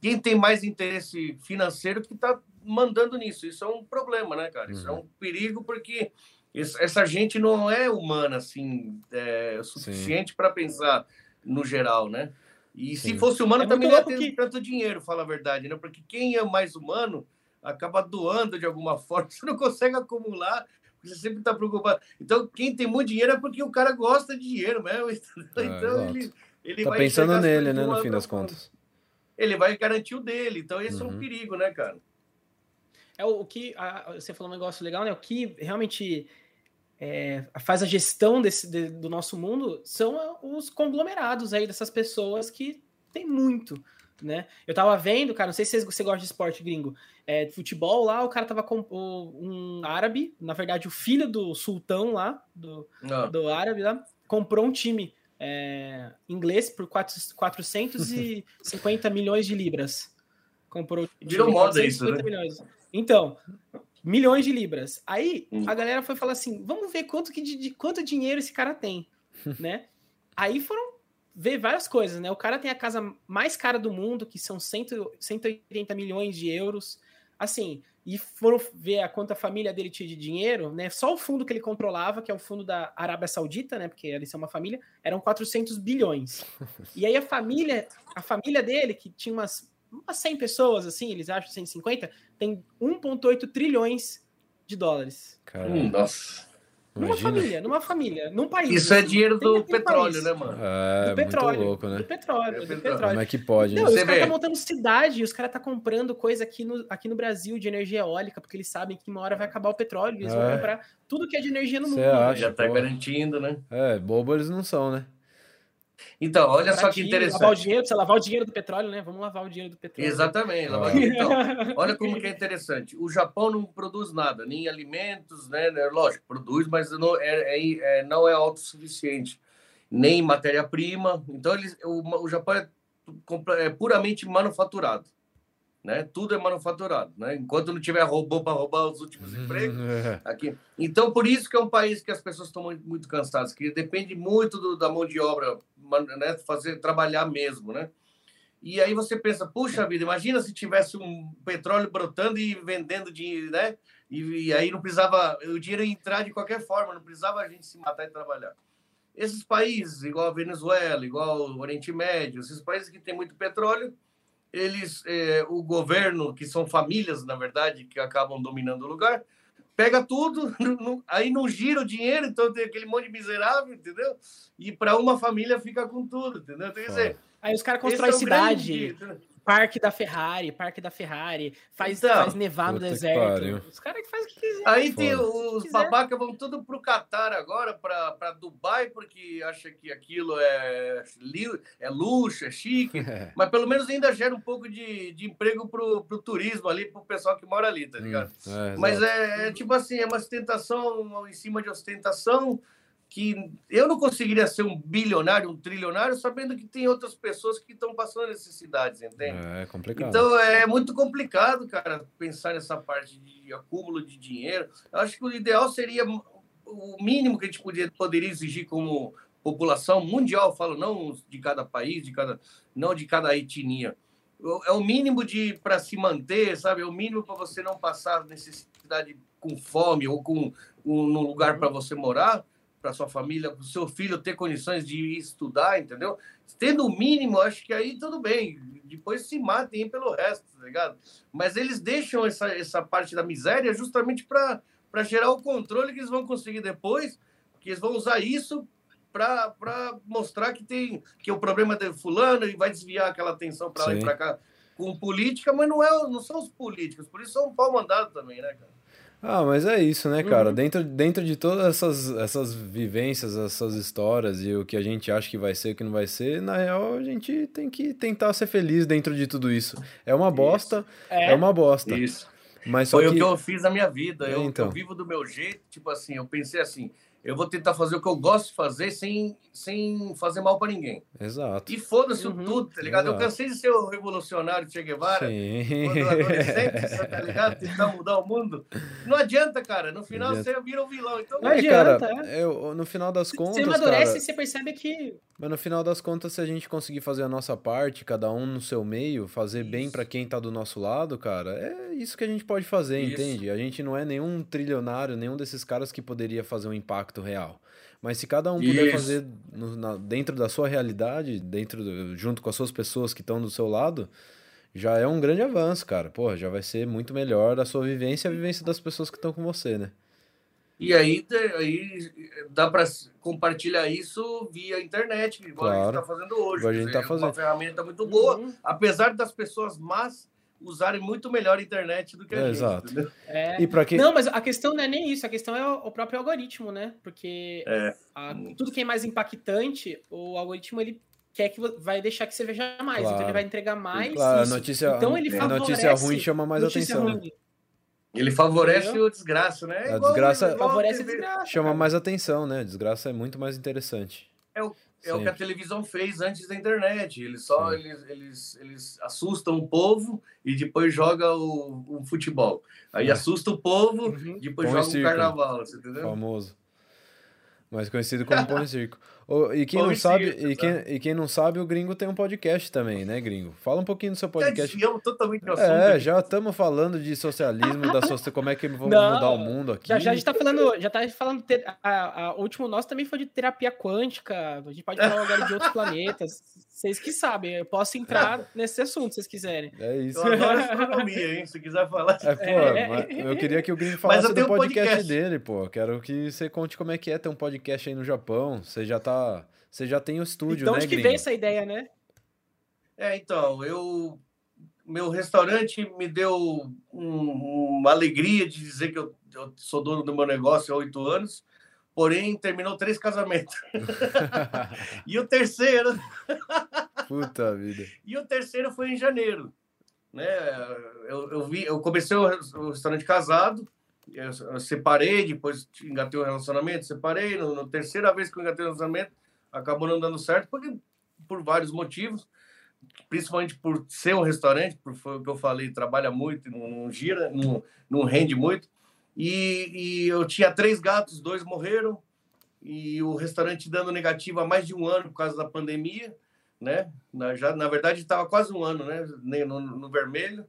quem tem mais interesse financeiro que está mandando nisso. Isso é um problema, né, cara? Isso é uhum. é um perigo porque essa gente não é humana assim é, o suficiente para pensar no geral, né? E Sim. se fosse humano é também não ia ter que... tanto dinheiro, fala a verdade, né? Porque quem é mais humano acaba doando de alguma forma, você não consegue acumular, você sempre está preocupado. Então, quem tem muito dinheiro é porque o cara gosta de dinheiro mesmo. É, então, é, ele, ele tá vai pensando nele, né, no fim das contas. Ele vai garantir o dele. Então, esse uhum. é um uhum. perigo, né, cara? É o, o que a, você falou um negócio legal, né? O que realmente é, faz a gestão desse, de, do nosso mundo são os conglomerados aí dessas pessoas que tem muito, né? Eu tava vendo, cara, não sei se você gosta de esporte gringo, é, de futebol lá, o cara tava com um árabe, na verdade o filho do sultão lá, do, ah. do árabe lá, comprou um time é, inglês por 4, 450 milhões de libras. Comprou. Virou moda isso, né? Milhões. Então, milhões de libras. Aí hum. a galera foi falar assim: vamos ver quanto, que de, de quanto dinheiro esse cara tem, né? Aí foram ver várias coisas, né? O cara tem a casa mais cara do mundo, que são 100, 180 milhões de euros. Assim, e foram ver a quanto a família dele tinha de dinheiro, né? Só o fundo que ele controlava, que é o fundo da Arábia Saudita, né? Porque eles são uma família, eram 400 bilhões. E aí a família, a família dele, que tinha umas umas 100 pessoas, assim, eles acham 150, tem 1,8 trilhões de dólares. Hum, nossa. Numa Imagina. família, numa família, num país. Isso é dinheiro do tem petróleo, país. né, mano? É, Do petróleo. muito louco, Do né? petróleo, É do petróleo. petróleo. Como é que pode, né? Não, e os caras estão montando cidade, e os caras estão comprando coisa aqui no, aqui no Brasil de energia eólica, porque eles sabem que uma hora vai acabar o petróleo, e eles vão É. comprar tudo que é de energia no Cê mundo. acha? né? Já tá pô. garantindo, né? É, bobo eles não são, né? Então, olha só que Baratinho, Lavar o interessante. dinheiro, precisa lavar o dinheiro do petróleo, né? Vamos lavar o dinheiro do petróleo. Exatamente. Ah. Então, olha como que é interessante. O Japão não produz nada, nem alimentos, né? né, Lógico, produz, mas não é, é- é- não é autossuficiente, nem matéria-prima. Então, eles, o, o Japão é, é puramente manufaturado. Né? Tudo é manufaturado. Né? Enquanto não tiver robô para roubar os últimos empregos, É. aqui. Então, por isso que é um país que as pessoas estão muito, muito cansadas, que depende muito do- da mão de obra, né? Fazer trabalhar mesmo, né? E aí você pensa, puxa vida, imagina se tivesse um petróleo brotando e vendendo dinheiro, né? E, e aí não precisava, o dinheiro entrar de qualquer forma, não precisava a gente se matar e trabalhar. Esses países, igual a Venezuela, igual o Oriente Médio, esses países que têm muito petróleo, eles, eh, o governo, que são famílias, na verdade, que acabam dominando o lugar, pega tudo, não- aí não gira o dinheiro, então tem aquele monte de miserável, entendeu? E para uma família fica com tudo, entendeu? Então, quer dizer, Aí os caras esse constroem é grande cidade, dia, parque da Ferrari, parque da Ferrari, faz, Então, faz nevar no deserto. Os caras que fazem o que quiser. Aí tem Foda. os babacas vão tudo pro Catar agora, para Dubai, porque acha que aquilo é, é luxo, é chique, É. mas pelo menos ainda gera um pouco de, de emprego pro, pro turismo ali, pro pessoal que mora ali, tá ligado? Hum, é, Mas é, é tipo assim, é uma ostentação em cima de ostentação que eu não conseguiria ser um bilionário, um trilionário, sabendo que tem outras pessoas que estão passando necessidades, entende? É complicado. Então é muito complicado, cara, pensar nessa parte de acúmulo de dinheiro. Eu acho que o ideal seria o mínimo que a gente podia, poderia exigir como população mundial, falo não de cada país, de cada, não de cada etnia. É o mínimo de para se manter, sabe? É o mínimo para você não passar necessidade com fome ou com um, num lugar para você morar, para sua família, para o seu filho ter condições de ir estudar, entendeu? Tendo o mínimo, acho que aí tudo bem. Depois se matem pelo resto, tá ligado? Mas eles deixam essa, essa parte da miséria justamente para gerar o controle que eles vão conseguir depois, que eles vão usar isso para mostrar que tem que o problema é de fulano e vai desviar aquela atenção para lá e para cá com política, mas não, é, não são os políticos, por isso são um pau mandado também, né, cara? Ah, mas é isso, né, cara? Uhum. Dentro, dentro de todas essas, essas vivências, essas histórias e o que a gente acha que vai ser, o que não vai ser, na real a gente tem que tentar ser feliz dentro de tudo isso. É uma bosta, é, É, uma bosta. Isso. Mas só Foi o que. que eu fiz na minha vida. Eu, É, então. eu vivo do meu jeito, tipo assim, eu pensei assim, eu vou tentar fazer o que eu gosto de fazer sem, sem fazer mal para ninguém. Exato. E foda-se Uhum. o tudo, tá ligado? Eu Exato. cansei de ser o revolucionário Che Guevara. Sim. Quando adolescente, tá ligado? Tentar mudar o mundo. Não adianta, cara. No final adianta. você vira um vilão. Então, Não É, cara, adianta, eu, no final das contas, você amadurece cara, e você percebe que mas no final das contas, se a gente conseguir fazer a nossa parte, cada um no seu meio, fazer bem Isso. pra quem tá do nosso lado, cara, é isso que a gente pode fazer, Isso. entende? A gente não é nenhum trilionário, nenhum desses caras que poderia fazer um impacto real. Mas se cada um puder Isso. fazer no- na- dentro da sua realidade, dentro do- junto com as suas pessoas que estão do seu lado, já é um grande avanço, cara. Porra, já vai ser muito melhor a sua vivência e a vivência das pessoas que estão com você, né? E aí, aí dá para compartilhar isso via internet, igual a gente Claro. está fazendo hoje. A gente tá dizer, É uma fazendo. ferramenta muito boa, Uhum. apesar das pessoas más usarem muito melhor a internet do que a É, gente. exato. é, E pra quem. Não, mas a questão não é nem isso, a questão é o próprio algoritmo, né? Porque É. a- tudo que é mais impactante, o algoritmo ele quer que vai deixar que você veja mais, então Claro. ele vai entregar mais. Claro, notícia, Então ele a notícia favorece ruim chama mais notícia atenção. né? Ele favorece Entendeu? o desgraça, né? A desgraça- igual Favorece a desgraça. Chama cara. mais atenção, né? Desgraça é muito mais interessante. É o que a televisão fez antes da internet. Eles só Sim. eles, eles, eles assustam o povo e depois joga o, o futebol. Aí É. assusta o povo, Uhum. depois Pão e joga o carnaval, você entendeu? Famoso. Mais conhecido como pão e circo. Oh, e, quem não sabe, e, quem, e quem não sabe, o Gringo tem um podcast também, né, Gringo? Fala um pouquinho do seu podcast. Já totalmente assunto, É, já estamos falando de socialismo, da socia... como é que vamos não, mudar o mundo aqui. Já, já a gente tá falando, já tá falando, a, a, o último nosso também foi de terapia quântica, a gente pode falar agora de outros planetas. Vocês que sabem, eu posso entrar nesse assunto se vocês quiserem. É isso. Eu adoro astronomia, hein? Se quiser falar. É, pô, é. eu queria que o Gringo falasse do podcast, podcast dele, pô. Quero que você conte como é que é ter um podcast aí no Japão. Você já tá você já tem o estúdio, então, né, onde que veio essa ideia, né? É, então, eu... Meu restaurante me deu um, uma alegria de dizer que eu, eu sou dono do meu negócio há oito anos, porém terminou três casamentos. e o terceiro... Puta vida. E o terceiro foi em janeiro. Né? Eu, eu, vi, eu comecei o restaurante casado, eu separei, depois engatei o relacionamento, separei. No, no terceira vez que eu engatei o relacionamento, acabou não dando certo porque, por vários motivos, principalmente por ser um restaurante, por o que eu falei, trabalha muito, não, não gira, não, não rende muito. E, e, eu tinha três gatos, dois morreram, e o restaurante dando negativo há mais de um ano por causa da pandemia, né? Na, já, na verdade, estava quase um ano, né? No, no, vermelho.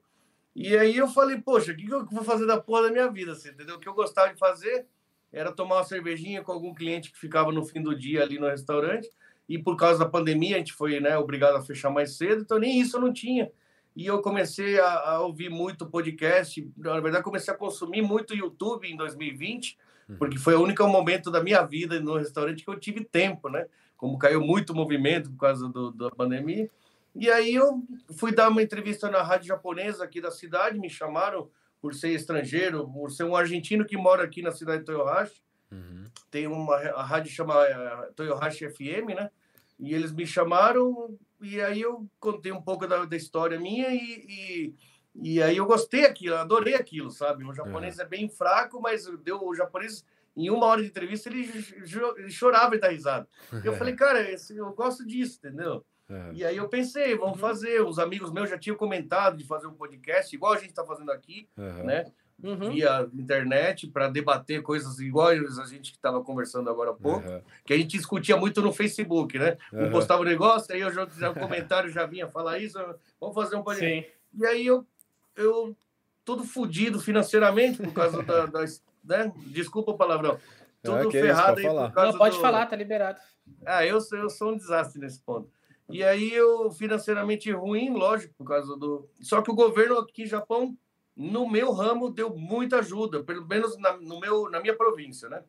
E aí eu falei, poxa, o que, que eu vou fazer da porra da minha vida? Assim, entendeu? O que eu gostava de fazer era tomar uma cervejinha com algum cliente que ficava no fim do dia ali no restaurante. E por causa da pandemia, a gente foi né, obrigado a fechar mais cedo, então nem isso eu não tinha. E eu comecei a, a ouvir muito podcast. Na verdade, comecei a consumir muito YouTube em 2020, uhum. porque foi o único momento da minha vida no restaurante que eu tive tempo, né? Como caiu muito movimento por causa do, da pandemia. E aí eu fui dar uma entrevista na rádio japonesa aqui da cidade, me chamaram por ser estrangeiro, por ser um argentino que mora aqui na cidade de Toyohashi. Uhum. Tem uma a rádio chama uh, Toyohashi FM, né? E eles me chamaram e aí eu contei um pouco da, da história minha e, e, e, aí eu gostei aquilo, adorei aquilo, sabe? O japonês uhum. é bem fraco, mas deu o japonês em uma hora de entrevista ele, ele chorava e dar risada. Eu falei, cara, eu gosto disso, entendeu? É. E aí eu pensei, vamos fazer. Os amigos meus já tinham comentado de fazer um podcast, igual a gente está fazendo aqui, uhum. né? Uhum. Via internet, para debater coisas iguais a gente que estava conversando agora há pouco, uhum. que a gente discutia muito no Facebook, né? Um postava um negócio, aí eu já, já o comentário já vinha falar isso, vamos fazer um podcast. Sim. E aí eu, eu todo fodido financeiramente por causa da, das, né? Desculpa o palavrão. Tudo okay, ferrado aí por causa Não, pode do... falar, tá liberado. Ah, eu, eu sou um desastre nesse ponto. E aí eu financeiramente ruim, lógico, por causa do. Só que o governo aqui, Japão, no meu ramo, deu muita ajuda, pelo menos na, no meu, na minha província, né?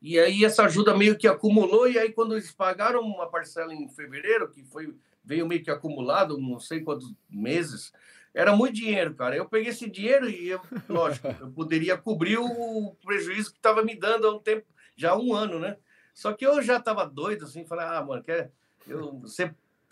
E aí essa ajuda meio que acumulou, e aí quando eles pagaram uma parcela em fevereiro, que foi veio meio que acumulado, não sei quantos meses, era muito dinheiro, cara. Eu peguei esse dinheiro e, eu, lógico, eu poderia cobrir o prejuízo que estava me dando há um tempo, já há um ano, né? Só que eu já estava doido, assim, falei, ah, mano, quer eu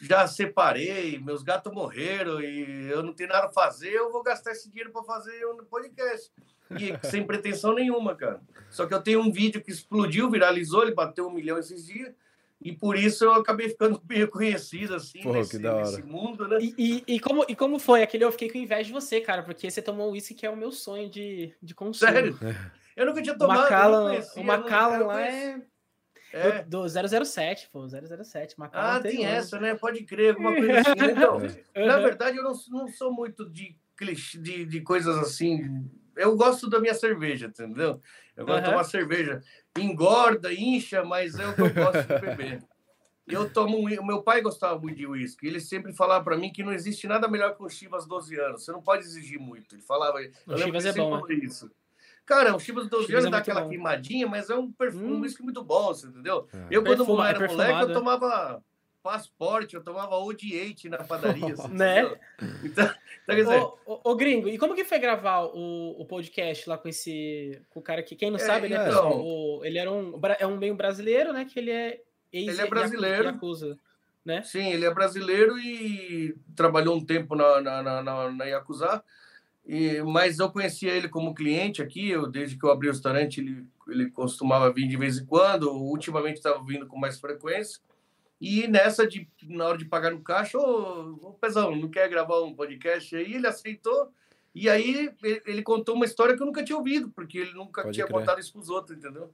já separei, meus gatos morreram e eu não tenho nada a fazer, eu vou gastar esse dinheiro para fazer um podcast. E sem pretensão nenhuma, cara. Só que eu tenho um vídeo que explodiu, viralizou, ele bateu um milhão esses dias. E por isso eu acabei ficando bem conhecido, assim, Porra, nesse, nesse, mundo, né? E, e, e, como, e como foi? Aquele eu fiquei com inveja de você, cara, porque você tomou uísque que é o meu sonho de, de consumo. Sério? Eu nunca tinha tomado. O Macallan lá é é. Do, do 007, pô, 007. Macau ah, tem essa, né? Pode crer, alguma coisa assim. Então, uhum. na verdade, eu não, não sou muito de, clichê, de, de coisas assim. Eu gosto da minha cerveja, entendeu? Eu gosto uhum. de tomar cerveja. Engorda, incha, mas é o que eu gosto de beber. Eu tomo um, meu pai gostava muito de uísque. Ele sempre falava para mim que não existe nada melhor que um Chivas 12 anos. Você não pode exigir muito. Ele falava. O Chivas é bom. Né? Cara, o Chivas 12 anos é dá aquela bom. queimadinha, mas é um perfume, hum. um whisky muito bom, você entendeu? É. Eu, quando Perfuma, era é moleque, eu tomava passaporte, eu tomava OD8 na padaria. Assim, né? Então, então, dizer... ô, ô, ô, gringo, e como que foi gravar o, o podcast lá com esse com o cara que, quem não é, sabe, ele, é, então, o, ele era um, é um meio brasileiro, né? Que ele é ex Ele é brasileiro. Yakuza, né? Sim, ele é brasileiro e trabalhou um tempo na, na, na, na, na Yakuza. E, mas eu conhecia ele como cliente aqui, eu, desde que eu abri o restaurante, ele, ele costumava vir de vez em quando, ultimamente estava vindo com mais frequência. E nessa, de, na hora de pagar no caixa, ô, ô Pezão, não quer gravar um podcast aí? Ele aceitou. E aí ele, ele, contou uma história que eu nunca tinha ouvido, porque ele nunca Pode tinha crer. contado isso para os outros, entendeu?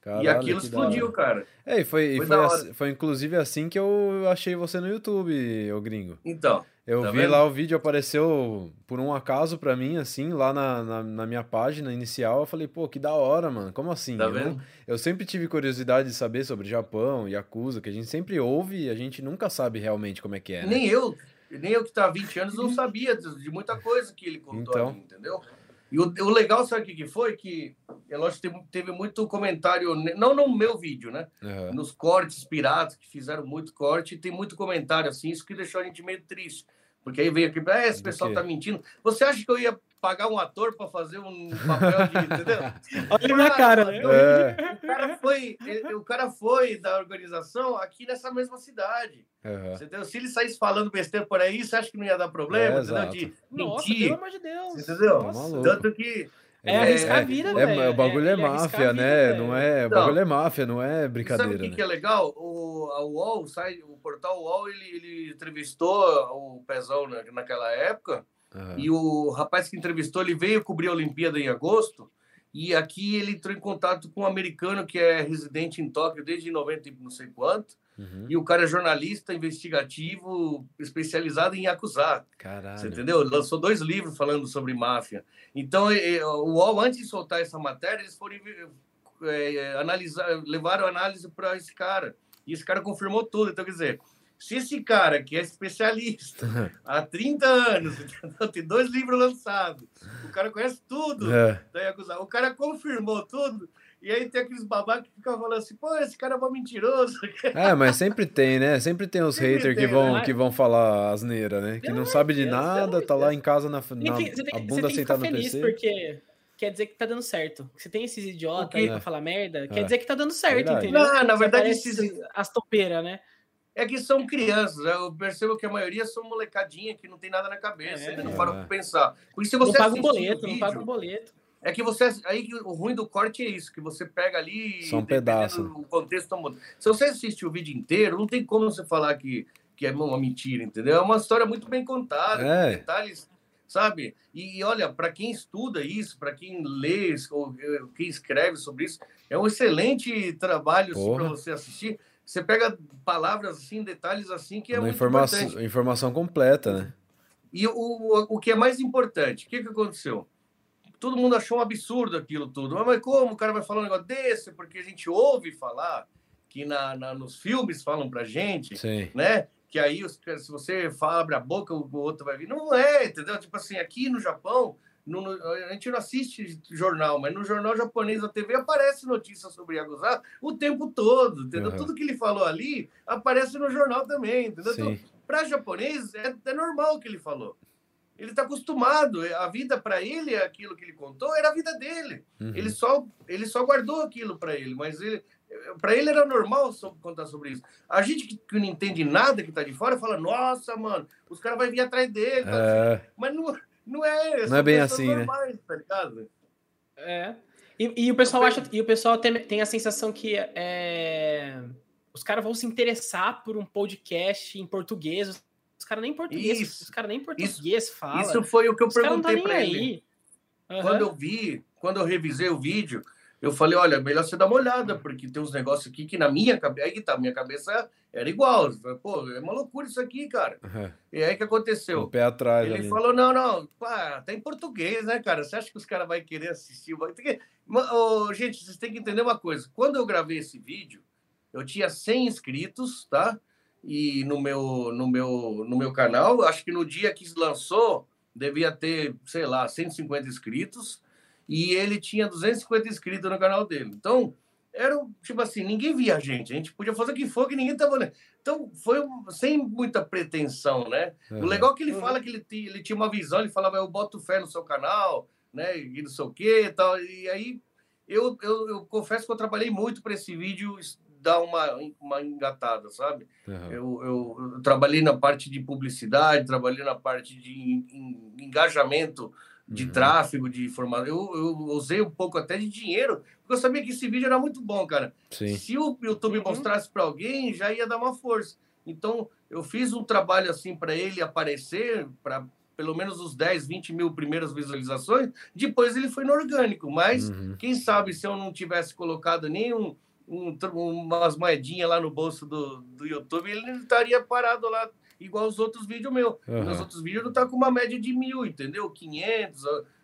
Caralho, e aquilo explodiu, cara. É, e foi, foi, foi, assim, foi, inclusive assim que eu achei você no YouTube, ô gringo. Então. Eu tá vi vendo? lá o vídeo, apareceu por um acaso pra mim, assim, lá na, na, na, minha página inicial. Eu falei, pô, que da hora, mano. Como assim? Tá eu, vendo? Não, eu sempre tive curiosidade de saber sobre Japão, Yakuza, que a gente sempre ouve e a gente nunca sabe realmente como é que é. Né? Nem eu, nem eu que tá há 20 anos não sabia de muita coisa que ele contou então... ali, entendeu? E o, o legal, sabe o que, foi? Que é lógico teve, teve muito comentário, não no meu vídeo, né? Uhum. Nos cortes piratas, que fizeram muito corte, tem muito comentário assim, isso que deixou a gente meio triste. Porque aí veio aqui, ah, esse pessoal tá mentindo. Você acha que eu ia pagar um ator para fazer um papel de, entendeu? Olha na cara, né? É. O cara foi, o cara foi da organização aqui nessa mesma cidade. Uhum. Entendeu? Se ele saísse falando besteira por aí, você acha que não ia dar problema? É, entendeu? De Nossa, mentir. pelo amor de Deus. Entendeu? Nossa. Tanto que é, é arriscar a vida, é, é, O bagulho é, é máfia, né? Não é, o bagulho é máfia, não é brincadeira. Sabe o que, né? que, é legal? O, a UOL, sai, o portal UOL, ele, ele entrevistou o Pezão naquela época. Uhum. E o rapaz que entrevistou, ele veio cobrir a Olimpíada em agosto. E aqui ele entrou em contato com um americano que é residente em Tóquio desde 90 e não sei quanto. Uhum. E o cara é jornalista investigativo especializado em acusar. Caralho. Você entendeu? Lançou dois livros falando sobre máfia. Então, o UOL, antes de soltar essa matéria, eles foram é, analisar, levaram análise para esse cara. E esse cara confirmou tudo. Então, quer dizer, se esse cara, que é especialista há 30 anos, tem dois livros lançados, o cara conhece tudo é. o cara confirmou tudo, e aí tem aqueles babacas que ficam falando assim, pô, esse cara é um mentiroso. É, mas sempre tem, né? Sempre tem os haters que vão, né? que vão falar asneira, né? Que não, não sabe de nada, tá lá em casa na, na tem, a bunda sentada no PC. porque quer dizer que tá dando certo. Se tem esses idiotas aí pra falar merda, é. quer dizer que tá dando certo, verdade. entendeu? Não, na verdade, esses... As topeiras, né? É que são crianças, né? eu percebo que a maioria são molecadinha que não tem nada na cabeça, é, não param pra pensar. Por isso, se você não paga o boleto, vídeo, não paga o boleto. É que você. Aí o ruim do corte é isso, que você pega ali. Só um pedaço. O contexto muda. Se você assistir o vídeo inteiro, não tem como você falar que, que é uma mentira, entendeu? É uma história muito bem contada, é. detalhes, sabe? E olha, para quem estuda isso, para quem lê, ou eh, quem escreve sobre isso, é um excelente trabalho assim, para você assistir. Você pega palavras assim, detalhes assim, que é uma muito informação, importante. informação completa, né? E o, o, o que é mais importante, o que, que aconteceu? todo mundo achou um absurdo aquilo tudo. Mas como o cara vai falar um negócio desse? Porque a gente ouve falar que na, na nos filmes falam pra gente, Sim. né? Que aí, se você fala, abre a boca, o outro vai vir. Não é, entendeu? Tipo assim, aqui no Japão, no, a gente não assiste jornal, mas no jornal japonês da TV aparece notícia sobre Yakuza o tempo todo, entendeu? Uhum. Tudo que ele falou ali aparece no jornal também, entendeu? Então, para japonês, é, é normal o que ele falou. Ele está acostumado. A vida para ele, aquilo que ele contou, era a vida dele. Uhum. Ele, só, ele só guardou aquilo para ele, mas ele, para ele era normal contar sobre isso. A gente que, que não entende nada que está de fora fala: Nossa, mano, os caras vão vir atrás dele. Tá é... assim. Mas não, não é. Não é bem assim, né? normais, né? Tá ligado? É. E, e, o pessoal acha, e o pessoal tem, tem a sensação que é, os caras vão se interessar por um podcast em português os caras nem português, isso, os caras nem português isso, falam. Isso foi o que eu os perguntei tá para ele. Uhum. Quando eu vi, quando eu revisei o vídeo, eu falei, olha, melhor você dar uma olhada, porque tem uns negócios aqui que na minha cabeça, aí que tá, minha cabeça era igual. Pô, é uma loucura isso aqui, cara. Uhum. E aí que aconteceu? O pé atrás. Ele ali. falou, não, não, pá, tá em português, né, cara? Você acha que os caras vão querer assistir? Vai que... oh, gente, vocês têm que entender uma coisa. Quando eu gravei esse vídeo, eu tinha 100 inscritos, tá? e no meu, no meu, no meu canal. Acho que no dia que lançou, devia ter, sei lá, 150 inscritos. E ele tinha 250 inscritos no canal dele. Então, era tipo assim, ninguém via a gente. A gente podia fazer o que for, que ninguém tava olhando. Então, foi sem muita pretensão, né? Uhum. O legal é que ele fala que ele, ele tinha uma visão, ele falava, eu boto fé no seu canal, né? E não sei o quê e tal. E aí, eu, eu, eu confesso que eu trabalhei muito para esse vídeo dar uma, uma engatada, sabe? Uhum. Eu, eu, eu, trabalhei na parte de publicidade, trabalhei na parte de engajamento de uhum. tráfego, de informação. Eu, eu usei um pouco até de dinheiro, porque eu sabia que esse vídeo era muito bom, cara. Sim. Se o YouTube uhum. mostrasse para alguém, já ia dar uma força. Então, eu fiz um trabalho assim para ele aparecer, para pelo menos os 10, 20 mil primeiras visualizações, depois ele foi no orgânico. Mas uhum. quem sabe se eu não tivesse colocado nenhum um, umas moedinhas lá no bolso do, do YouTube, ele estaria parado lá igual os outros vídeos meus. Uhum. Os outros vídeos não tá com uma média de mil, entendeu? 500.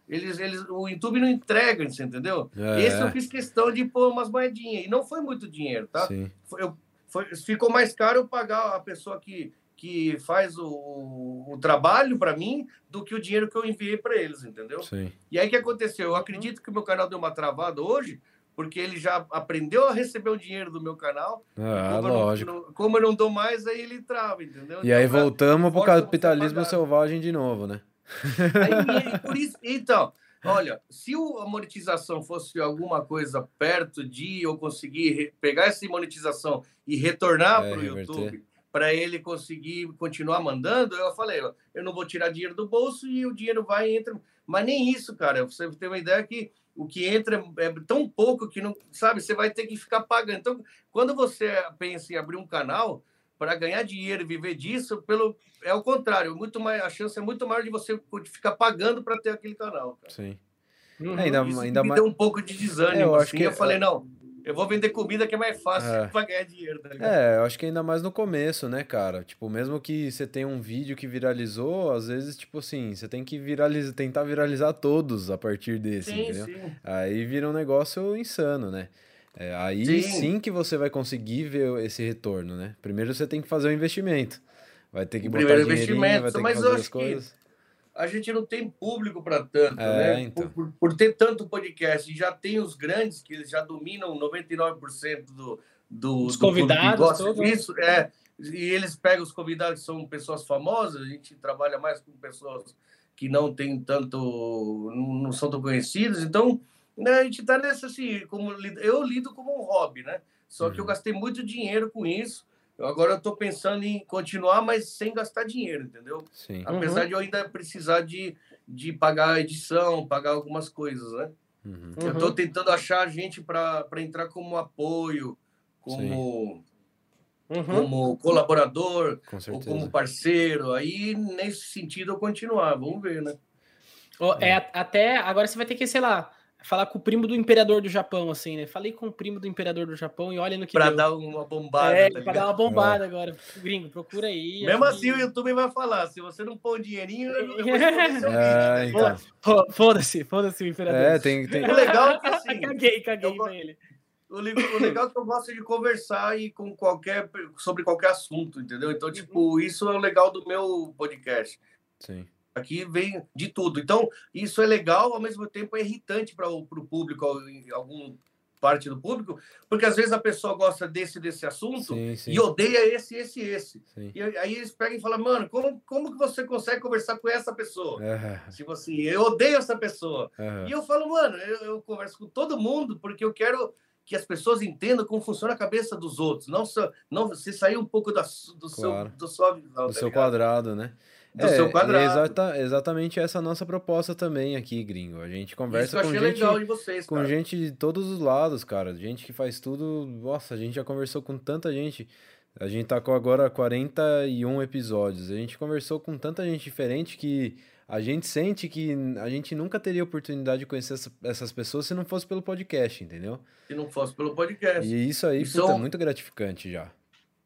Eles, eles, o YouTube não entrega, você entendeu? É. Esse eu fiz questão de pôr umas moedinhas. E não foi muito dinheiro, tá? Sim. Eu, foi, ficou mais caro eu pagar a pessoa que, que faz o, o trabalho para mim do que o dinheiro que eu enviei para eles, entendeu? Sim. E aí o que aconteceu? Eu acredito que o meu canal deu uma travada hoje, porque ele já aprendeu a receber o dinheiro do meu canal. Ah, como lógico. Eu não, como eu não dou mais, aí ele trava, entendeu? E então, aí voltamos pro capitalismo selvagem de novo, né? Aí, por isso, então, olha, se a monetização fosse alguma coisa perto de eu conseguir pegar essa monetização e retornar é, para o YouTube, para ele conseguir continuar mandando, eu falei, eu não vou tirar dinheiro do bolso e o dinheiro vai e entra. Mas nem isso, cara. Você tem uma ideia que o que entra é tão pouco que não sabe, você vai ter que ficar pagando. Então, quando você pensa em abrir um canal para ganhar dinheiro e viver disso, pelo é o contrário, muito mais a chance é muito maior de você ficar pagando para ter aquele canal. Cara. Sim. Uhum. Ainda, Isso ainda me mais... deu um pouco de desânimo. É, eu, assim, que... eu falei, não, eu vou vender comida que é mais fácil é. para ganhar dinheiro. Tá é, eu acho que ainda mais no começo, né, cara? Tipo, mesmo que você tenha um vídeo que viralizou, às vezes, tipo assim, você tem que viralizar, tentar viralizar todos a partir desse, sim, entendeu? Sim. Aí vira um negócio insano, né? É, aí sim. sim. que você vai conseguir ver esse retorno, né? Primeiro você tem que fazer o um investimento. Vai ter que botar Primeiro investimento, vai ter mas que fazer as coisas. Que a gente não tem público para tanto, é, né? Então. Por, por, ter tanto podcast, e já tem os grandes que eles já dominam 99% do, do, os do convidados todo, isso é e eles pegam os convidados que são pessoas famosas, a gente trabalha mais com pessoas que não tem tanto não são tão conhecidas, então né, a gente está nessa assim, como eu lido como um hobby, né? Só uhum. que eu uhum. gastei muito dinheiro com isso Agora eu estou pensando em continuar, mas sem gastar dinheiro, entendeu? Sim. Apesar uhum. de eu ainda precisar de, de pagar a edição, pagar algumas coisas, né? Uhum. Eu estou tentando achar gente para entrar como apoio, como, uhum. como colaborador, Com ou como parceiro. Aí, nesse sentido, eu continuar. Vamos ver, né? Oh, é, até agora você vai ter que, sei lá, falar com o primo do imperador do Japão, assim, né? Falei com o primo do imperador do Japão e olha no que. Pra deu. dar uma bombada. É, tá pra dar uma bombada é. agora. Gringo, procura aí. Mesmo assim, o YouTube vai falar: se você não pôr um dinheirinho, eu não vou é, então. Foda-se, foda-se o imperador. É, tem. tem... O legal é que assim. caguei, caguei pra ele. O legal é que eu gosto de conversar e com qualquer, sobre qualquer assunto, entendeu? Então, tipo, uhum. isso é o legal do meu podcast. Sim. Aqui vem de tudo. Então, isso é legal, ao mesmo tempo é irritante para o público, algum parte do público, porque às vezes a pessoa gosta desse desse assunto sim, sim. e odeia esse, esse, esse. Sim. E aí eles pegam e falam, mano, como, como que você consegue conversar com essa pessoa? Uhum. Tipo assim, eu odeio essa pessoa. Uhum. E eu falo, mano, eu, eu, converso com todo mundo porque eu quero que as pessoas entendam como funciona a cabeça dos outros, não só, não você sair um pouco da, do, claro. seu, do, sua do tá seu quadrado, né? Do é, seu quadrado. Exata, exatamente essa nossa proposta também aqui, gringo. A gente conversa com gente, vocês, com gente de todos os lados, cara. Gente que faz tudo. Nossa, a gente já conversou com tanta gente. A gente tá com agora 41 episódios. A gente conversou com tanta gente diferente que a gente sente que a gente nunca teria oportunidade de conhecer essa, essas pessoas se não fosse pelo podcast, entendeu? Se não fosse pelo podcast. E isso aí, puta, é muito gratificante já.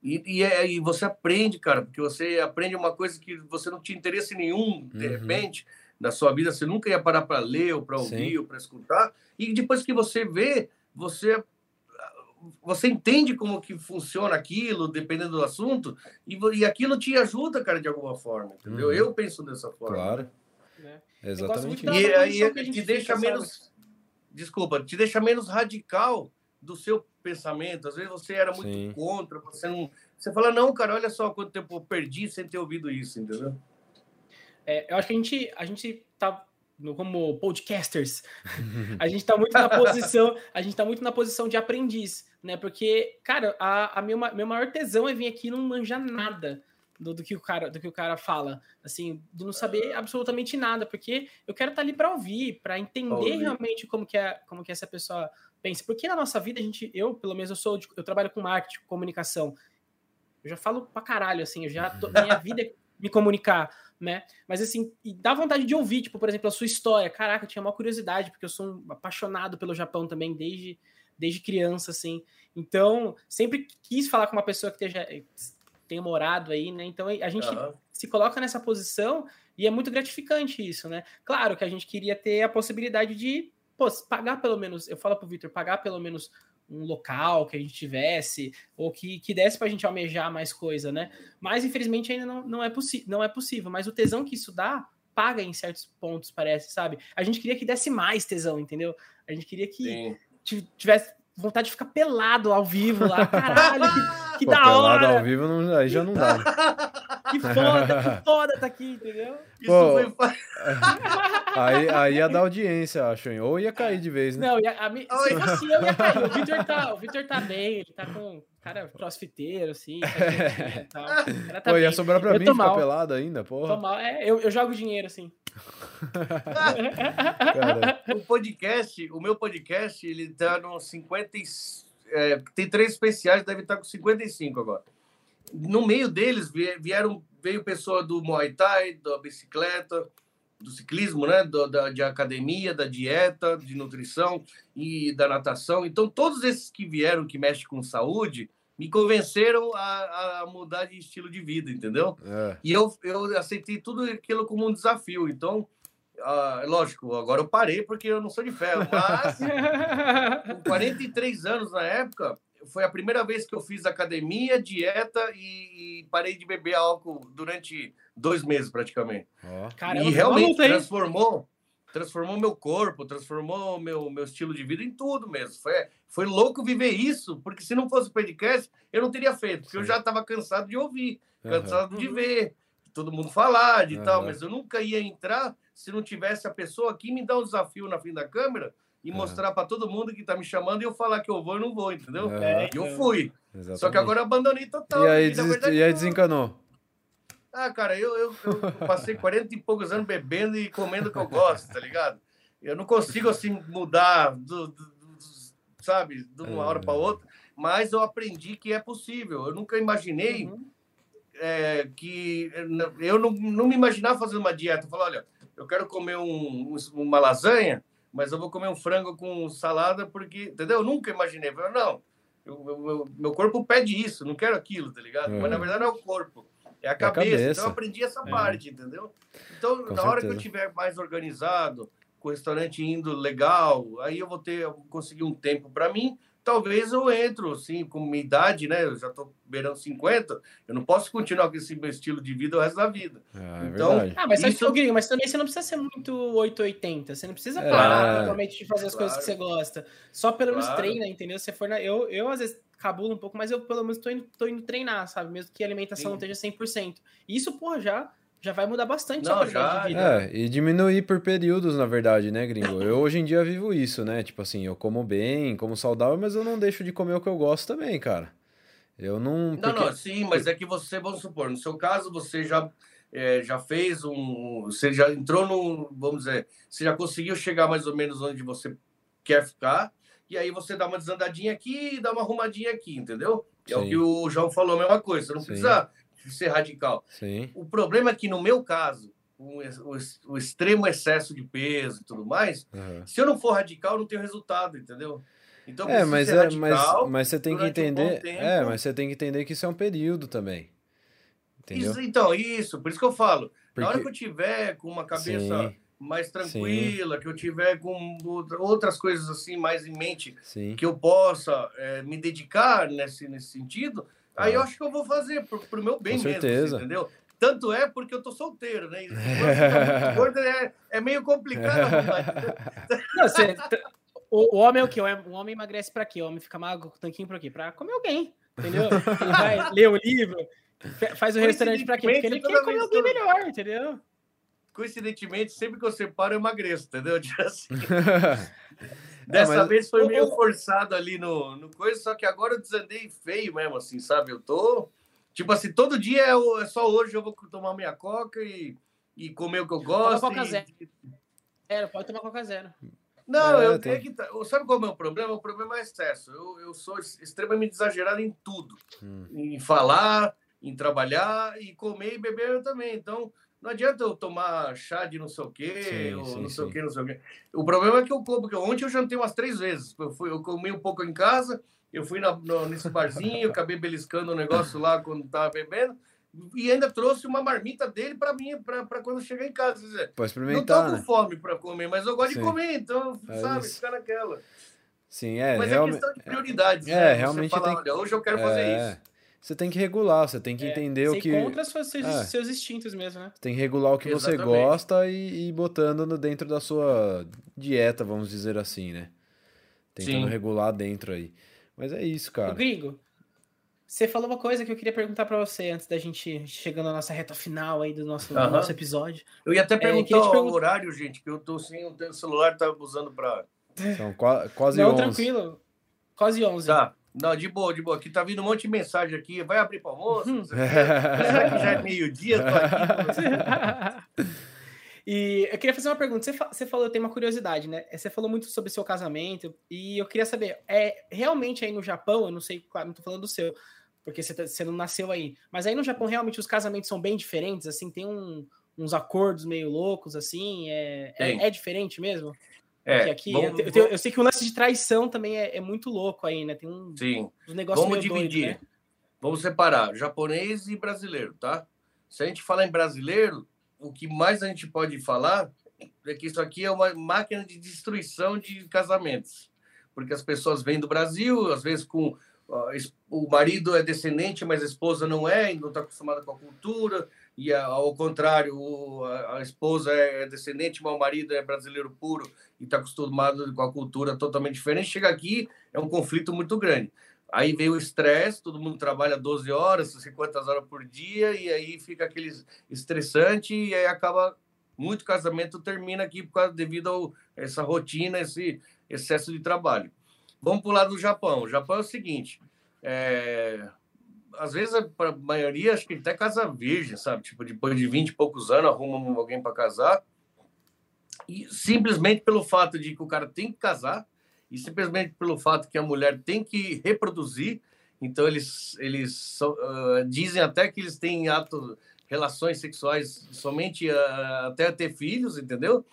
E, e, é, e, você aprende, cara, porque você aprende uma coisa que você não tinha interesse nenhum, de uhum. repente, na sua vida, você nunca ia parar para ler, ou para ouvir, Sim. ou para escutar. E depois que você vê, você você entende como que funciona aquilo, dependendo do assunto, e, e aquilo te ajuda, cara, de alguma forma, entendeu? Uhum. Eu penso dessa forma. Claro. Né? Exatamente. E aí te deixa menos. Desculpa, te deixa menos radical do seu pensamento. Às vezes você era muito Sim. contra, você não. Você fala, não, cara, olha só quanto tempo eu perdi sem ter ouvido isso, entendeu? É, eu acho que a gente, a gente tá como podcasters, a gente tá muito na posição, a gente tá muito na posição de aprendiz, né? Porque, cara, a, a meu, meu maior tesão é vir aqui e não manjar nada do, do, que o cara, do que o cara fala, assim, de não saber absolutamente nada, porque eu quero estar tá ali para ouvir, para entender ouvir. realmente como que é, como que essa pessoa pensa. Porque na nossa vida a gente, eu, pelo menos eu sou, eu trabalho com marketing, comunicação. Eu já falo pra caralho assim, eu já tô, minha vida é me comunicar, né? Mas assim, e dá vontade de ouvir, tipo, por exemplo, a sua história. Caraca, eu tinha uma curiosidade, porque eu sou um apaixonado pelo Japão também desde, desde criança, assim. Então, sempre quis falar com uma pessoa que esteja, tenha morado aí, né? Então a gente uhum. se coloca nessa posição e é muito gratificante isso, né? Claro que a gente queria ter a possibilidade de pô, pagar pelo menos, eu falo pro Victor, pagar pelo menos um local que a gente tivesse, ou que, que desse para a gente almejar mais coisa, né? Mas infelizmente ainda não, não, é não é possível. Mas o tesão que isso dá paga em certos pontos, parece, sabe? A gente queria que desse mais tesão, entendeu? A gente queria que Sim. tivesse vontade de ficar pelado ao vivo lá. Caralho, que, que Pô, da hora! ao vivo não, aí já não dá. que foda, que foda tá aqui, entendeu? Pô, Isso foi... aí, aí ia dar audiência, acho, hein? Ou ia cair de vez, né? Não, ia, a, se fosse eu, ia cair. O Victor tá, o Victor tá bem, ele tá com cara crossfiteiro, assim. Tá Pô, ia sobrar pra eu mim ficar mal. pelado ainda, porra. Tô mal. É, eu, eu jogo dinheiro, assim. o podcast, o meu podcast, ele tá no 50. É, tem três especiais, deve estar com 55 agora. No meio deles vieram veio pessoa do Muay Thai, da bicicleta, do ciclismo, né? Do, da, de academia, da dieta, de nutrição e da natação. Então, todos esses que vieram, que mexem com saúde, me convenceram a, a mudar de estilo de vida, entendeu? É. E eu, eu aceitei tudo aquilo como um desafio. Então, uh, lógico, agora eu parei porque eu não sou de ferro, mas com 43 anos na época, foi a primeira vez que eu fiz academia, dieta e, e parei de beber álcool durante dois meses praticamente. Oh. Caramba, e realmente transformou, transformou meu corpo, transformou meu, meu estilo de vida em tudo mesmo. Foi, foi louco viver isso, porque se não fosse o podcast, eu não teria feito, porque Sim. eu já estava cansado de ouvir, cansado uhum. de ver, todo mundo falar de uhum. tal, mas eu nunca ia entrar se não tivesse a pessoa aqui me dar um desafio na frente da câmera e mostrar para todo mundo que tá me chamando e eu falar que eu vou e não vou, entendeu? É, e eu fui. Exatamente. Só que agora eu abandonei total. E aí, des... verdade, e aí desencanou? Ah, cara, eu, eu, eu passei 40 e poucos anos bebendo e comendo o que eu gosto, tá ligado? Eu não consigo, assim, mudar, do, do, do sabe, de uma hora para outra, mas eu aprendi que é possível. Eu nunca imaginei uhum. é, que... Eu não, não me imaginava fazendo uma dieta. Eu falo, olha, eu quero comer um, uma lasanha, mas eu vou comer um frango com salada porque, entendeu? Eu nunca imaginei. Eu, não, eu, eu, meu corpo pede isso, não quero aquilo, tá ligado? É. Mas na verdade não é o corpo, é a, é cabeça. a cabeça. Então eu aprendi essa é. parte, entendeu? Então, com na certeza. hora que eu tiver mais organizado, com o restaurante indo legal, aí eu vou ter, eu vou conseguir um tempo para mim talvez eu entro, assim, com minha idade, né? Eu já estou beirando 50, eu não posso continuar com esse meu estilo de vida o resto da vida. Ah, é então, ah, mas, isso... sabe, mas também você não precisa ser muito 880, você não precisa é. parar totalmente de fazer as claro. coisas que você gosta. Só pelo menos claro. treina, entendeu? Você for na... eu, eu, às vezes, cabulo um pouco, mas eu pelo menos estou indo, tô indo treinar, sabe? Mesmo que a alimentação Sim. não esteja 100%. E isso, porra, já já vai mudar bastante Não, já, de vida. É, e diminuir por períodos, na verdade, né, gringo? Eu hoje em dia vivo isso, né? Tipo assim, eu como bem, como saudável, mas eu não deixo de comer o que eu gosto também, cara. Eu não. Não, porque... não, sim, mas é que você, vamos supor, no seu caso, você já, é, já fez um. Você já entrou no. Vamos dizer, você já conseguiu chegar mais ou menos onde você quer ficar, e aí você dá uma desandadinha aqui e dá uma arrumadinha aqui, entendeu? É sim. o que o João falou, a mesma coisa. Você não sim. precisa ser radical. Sim. O problema é que, no meu caso, o, o, o extremo excesso de peso e tudo mais, uhum. se eu não for radical, não tenho resultado, entendeu? Então, é, mas, é, mas, mas você tem que entender. Um é, mas você tem que entender que isso é um período também. Entendeu? Isso, então, isso, por isso que eu falo. Porque... Na hora que eu tiver com uma cabeça Sim. mais tranquila, Sim. que eu tiver com outras coisas assim mais em mente, Sim. que eu possa é, me dedicar nesse, nesse sentido, Aí eu acho que eu vou fazer pro, pro meu bem Com mesmo, certeza. entendeu? Tanto é porque eu tô solteiro, né? E gordo é, é meio complicado. Não, você, o, o, homem é o quê? O homem emagrece pra quê? O homem fica magro com o tanquinho pra quê? Pra comer alguém, entendeu? Ele vai ler o livro, faz o restaurante pra quê? Porque ele quer comer alguém melhor, entendeu? Coincidentemente, sempre que eu separo, eu emagreço, entendeu? Assim. Dessa é, mas... vez foi meio forçado ali no, no coisa, só que agora eu desandei feio mesmo, assim, sabe? Eu tô. Tipo assim, todo dia é, é só hoje eu vou tomar minha coca e, e comer o que eu gosto. Toma coca e... zero. É, pode tomar coca zero. Não, é, eu tenho que. Sabe qual é o meu problema? O problema é excesso. Eu, eu sou extremamente exagerado em tudo. Hum. Em falar, em trabalhar e comer e beber eu também. Então, Não adianta eu tomar chá de não sei o quê, Sim, ou sim, não sei o sim. quê, não sei o quê. O problema é que eu como, porque ontem eu jantei umas três vezes. Eu, fui, eu comi um pouco em casa, eu fui na, no- nesse barzinho, eu acabei beliscando o negócio lá quando tava bebendo, e ainda trouxe uma marmita dele para mim, para quando chegar em casa. Dizer, Pode não tô experimentar, com né? fome para comer, mas eu gosto de comer, então, É sabe, isso. ficar naquela. Sim, é, mas realmente. é questão de prioridades. é, né? realmente tem- olha, hoje eu quero fazer é, isso. Você tem que regular, você tem que É, entender o Você que. contra seus, seus, É. seus instintos mesmo, né? Você tem que regular o que você Exatamente. gosta e e ir botando no- dentro da sua dieta, vamos dizer assim, né? Tentando Sim. regular dentro aí. Mas é isso, Ô, cara. Gringo, você falou uma coisa que eu queria perguntar pra você antes da gente chegando na nossa reta final aí do nosso, do nosso episódio. Eu ia até perguntar queria te o perguntar- horário, gente, que eu tô sem o celular, tá usando para São qua- quase Não, 11. tranquilo. Quase 11. Tá. Não, de boa, de boa. Aqui tá vindo um monte de mensagem aqui. Vai abrir para almoço? Uhum. Será que já é meio-dia? E eu queria fazer uma pergunta. Você, você falou, eu tenho uma curiosidade, né? Você falou muito sobre seu casamento e eu queria saber, é realmente aí no Japão, eu não sei, claro, não tô falando do seu, porque você, tá- você não nasceu aí, mas aí no Japão realmente os casamentos são bem diferentes, assim, tem um- uns acordos meio loucos, assim, é, é, é diferente mesmo? É, Porque aqui, vamos- eu, te- eu tenho- eu sei que o lance de traição também é, é muito louco aí, né? Tem um, Sim. uns negócios Vamos doido, dividir. né? Vamos separar japonês e brasileiro, tá? Se a gente falar em brasileiro, o que mais a gente pode falar é que isso aqui é uma máquina de destruição de casamentos. Porque as pessoas vêm do Brasil, às vezes com o marido é descendente, mas a esposa não é, não está acostumada com a cultura, e ao contrário, a esposa é descendente, mas o marido é brasileiro puro e está acostumado com a cultura totalmente diferente. Chega aqui, é um conflito muito grande. Aí veio o estresse, todo mundo trabalha 12 horas, 50 horas por dia, e aí fica aquele estressante, e aí acaba. Muito casamento termina aqui por causa, devido a essa rotina, esse excesso de trabalho. Vamos para o lado do Japão. O Japão é o seguinte: é, às vezes, para a maioria, acho que até casa virgem, sabe? Tipo, depois de 20 e poucos anos, arruma alguém para casar. E simplesmente pelo fato de que o cara tem que casar, e simplesmente pelo fato que a mulher tem que reproduzir, então eles, eles so- ah, dizem até que eles têm atos, relações sexuais somente ah, até ter filhos, entendeu?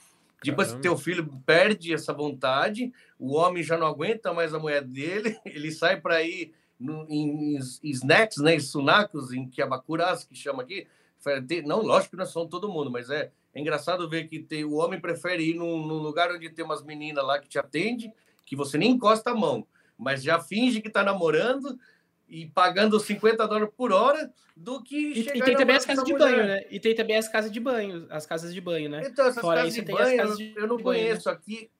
Depois que teu filho perde essa vontade, o homem já não aguenta mais a mulher dele, ele sai para ir no, em, em snacks, né, em sunacos, em kiabakuras, que chama aqui. Não, lógico que não são todo mundo, mas é, é engraçado ver que tem, o homem prefere ir num, num lugar onde tem umas meninas lá que te atende, que você nem encosta a mão, mas já finge que está namorando e pagando 50 dólares por hora, do que E, chegar e tem também as casas de mulher. banho, né? E tem também as casas de banho, as casas de banho, né? Então, essas Fora casas isso, de banho, casas eu- de eu não banho, né? conheço aqui.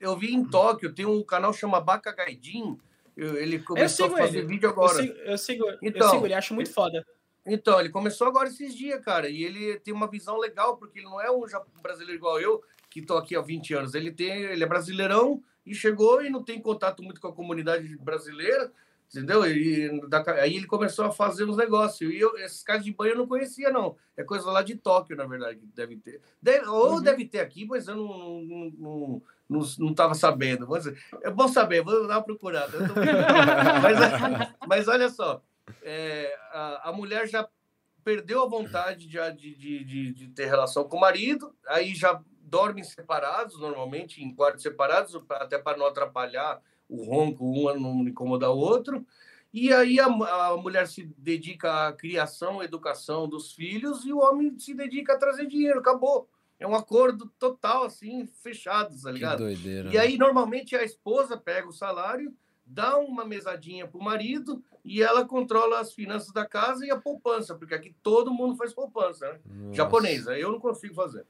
Eu vi em Tóquio, tem um canal chama Baca Gaidin. eu- Ele começou a sigo fazer ele. vídeo Eu agora. sigo, eu sigo, eu Então, sigo ele, acho muito foda. Então, ele começou agora esses dias, cara, e ele tem uma visão legal, porque ele não é um brasileiro igual eu, que tô aqui há 20 anos. Ele tem, ele é brasileirão e chegou e não tem contato muito com a comunidade brasileira, entendeu? E aí ele começou a fazer uns negócios. E eu, esses casos de banho eu não conhecia, não. É coisa lá de Tóquio, na verdade, que deve ter. Deve- ou Uhum. deve ter aqui, mas eu não, não, não, não, não tava sabendo. Mas é bom saber, vou dar uma procurada. Tô- mas, mas olha só, é, a, a mulher já perdeu a vontade de, de, de, de, ter relação com o marido, aí já dormem separados, normalmente em quartos separados, até para não atrapalhar o ronco, um não incomodar o outro. E aí a, a mulher se dedica à criação, educação dos filhos e o homem se dedica a trazer dinheiro. Acabou. É um acordo total, assim, fechado, tá Que ligado? doideira. E né? aí, normalmente, a esposa pega o salário, dá uma mesadinha para o marido e ela controla as finanças da casa e a poupança, porque aqui todo mundo faz poupança, né? Aí eu não consigo fazer.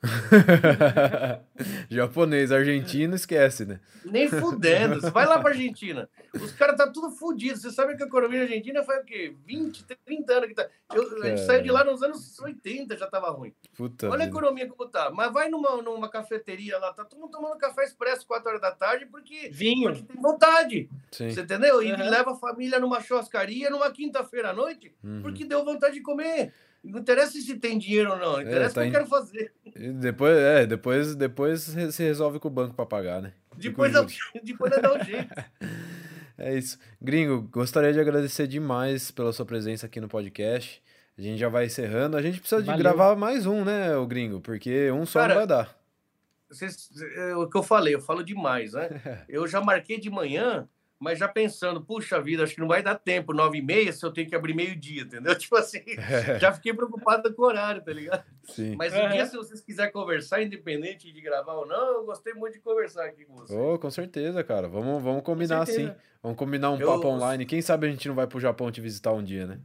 Japonês, argentino, esquece, né? Nem fudendo. Você vai lá para Argentina. Os caras tá tudo fodido. Você sabe que a economia argentina faz o quê? 20, 30 anos que tá. Eu, a gente saiu de lá nos anos 80, já tava ruim. Puta Olha a vida. economia como tá. Mas vai numa, numa cafeteria lá, tá todo mundo tomando café expresso 4 horas da tarde porque, Vinho. porque tem vontade. Sim. Você entendeu? E Uhum. leva a família numa churrascaria numa quinta-feira à noite, Uhum. porque deu vontade de comer. Não interessa se tem dinheiro ou não, interessa tá o que eu em- quero fazer. E depois, é, depois, depois se resolve com o banco pra pagar, né? Depois, dá, depois dá um jeito. É isso. Gringo, gostaria de agradecer demais pela sua presença aqui no podcast. A gente já vai encerrando. A gente precisa de Valeu. gravar mais um, né, o gringo? Porque um só Cara, não vai dar. Vocês- é o que eu falei, eu falo demais, né? Eu já marquei de manhã, mas já pensando, puxa vida, acho que não vai dar tempo, nove e meia, se eu tenho que abrir meio-dia, entendeu? Tipo assim, já fiquei preocupado com o horário, tá ligado? Sim. Mas um dia, se vocês quiserem conversar, independente de gravar ou não, eu gostei muito de conversar aqui com vocês. Oh, com certeza, cara. Vamos, vamos combinar sim. certeza. Vamos combinar um Eu- papo online. Quem sabe a gente não vai pro Japão te visitar um dia, né?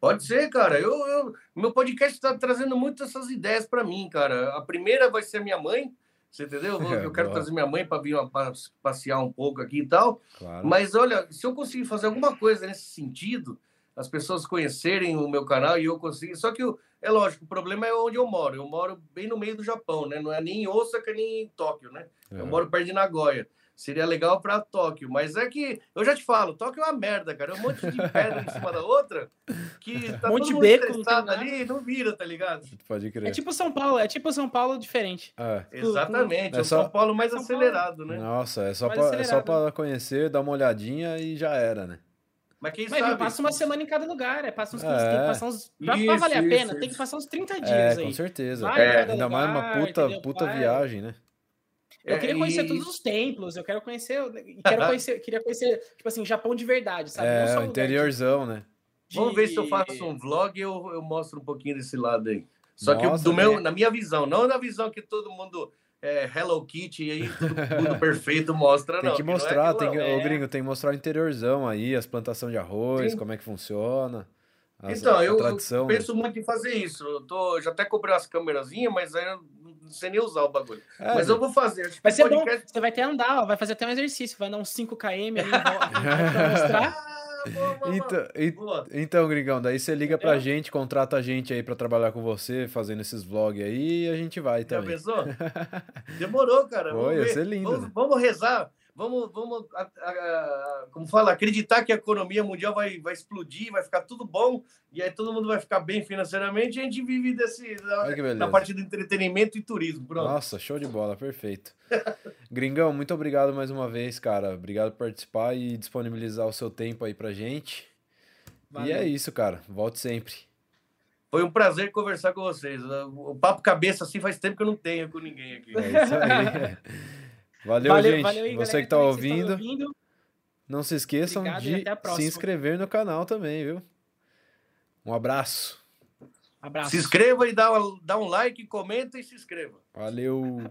Pode ser, cara. Eu, eu- meu podcast está trazendo muito essas ideias para mim, cara. A primeira vai ser a minha mãe, você entendeu? Eu, eu quero trazer minha mãe para vir pra passear um pouco aqui e tal. Claro. Mas olha, se eu conseguir fazer alguma coisa nesse sentido, as pessoas conhecerem o meu canal e eu conseguir. Só que é lógico, o problema é onde eu moro. Eu moro bem no meio do Japão, né? Não é nem em Osaka nem em Tóquio, né? Eu Aham. moro perto de Nagoya. Seria legal para Tóquio, mas é que eu já te falo, Tóquio é uma merda, cara. É um monte de pedra em cima da outra que tá Um monte todo mundo beco, estressado ali e não vira, tá ligado? Pode crer. É tipo São Paulo, é tipo São Paulo diferente. É. Exatamente, É é o só- São Paulo mais São Paulo. acelerado, né? Nossa, é só, pra, é só pra conhecer, dar uma olhadinha e já era, né? Mas quem Mas sabe? passa uma semana em cada lugar, é, passa uns 15, É. tem que passar uns. Pra, pra Isso, valer a isso, pena, isso. tem que passar uns 30 É, dias aí. com certeza. Vai É, Ainda mais uma lugar, puta, entendeu? puta Vai. viagem, né? Eu queria É, conhecer e- todos os templos, eu quero conhecer, quero conhecer, queria conhecer, tipo assim, Japão de verdade, sabe? Não É, só o lugar interiorzão, né? de- Vamos ver se eu faço um vlog e eu, eu mostro um pouquinho desse lado aí. Só que Nossa, do meu, né? na minha visão, não na visão que todo mundo é Hello Kitty e aí tudo, tudo perfeito mostra, Tem não. que não é mostrar, aquilo tem que, é. ô gringo, tem que mostrar o interiorzão aí, as plantações de arroz, Sim. como é que funciona. as- Então, a eu, eu tradição, né? penso muito em fazer isso. Eu tô, já até comprei umas câmerazinhas, mas aí eu não sei nem usar o bagulho. É, mas eu vou fazer. Que Vai ser bom, podcast- você vai até andar, ó, vai fazer até um exercício, vai dar uns 5 km ali, vai- pra mostrar. Ah, boa, boa, Então, boa. então, gringão, daí você liga pra É. gente, contrata a gente aí pra trabalhar com você, fazendo esses vlogs aí, e a gente vai Já também. pensou? Demorou, cara. Pô, Vamos, ver. ser lindo, vamos, né? vamos rezar. Vamos, vamos a- a- como fala, acreditar que a economia mundial vai, vai explodir, vai ficar tudo bom, e aí todo mundo vai ficar bem financeiramente, e a gente vive desse, da, da parte do entretenimento e turismo. Pronto. Nossa, show de bola, perfeito. Gringão, muito obrigado mais uma vez, cara. Obrigado por participar e disponibilizar o seu tempo aí pra gente. E Valeu. é isso, cara. Volte sempre. Foi um prazer conversar com vocês. O papo cabeça assim faz tempo que eu não tenho com ninguém aqui. É isso aí. Valeu, gente. aí, Você galera, que tá também ouvindo, ouvindo. não se esqueçam Obrigado de se inscrever no canal também, viu? Um abraço. Abraço. Se inscreva e dá, dá um like, comenta e se inscreva. Valeu.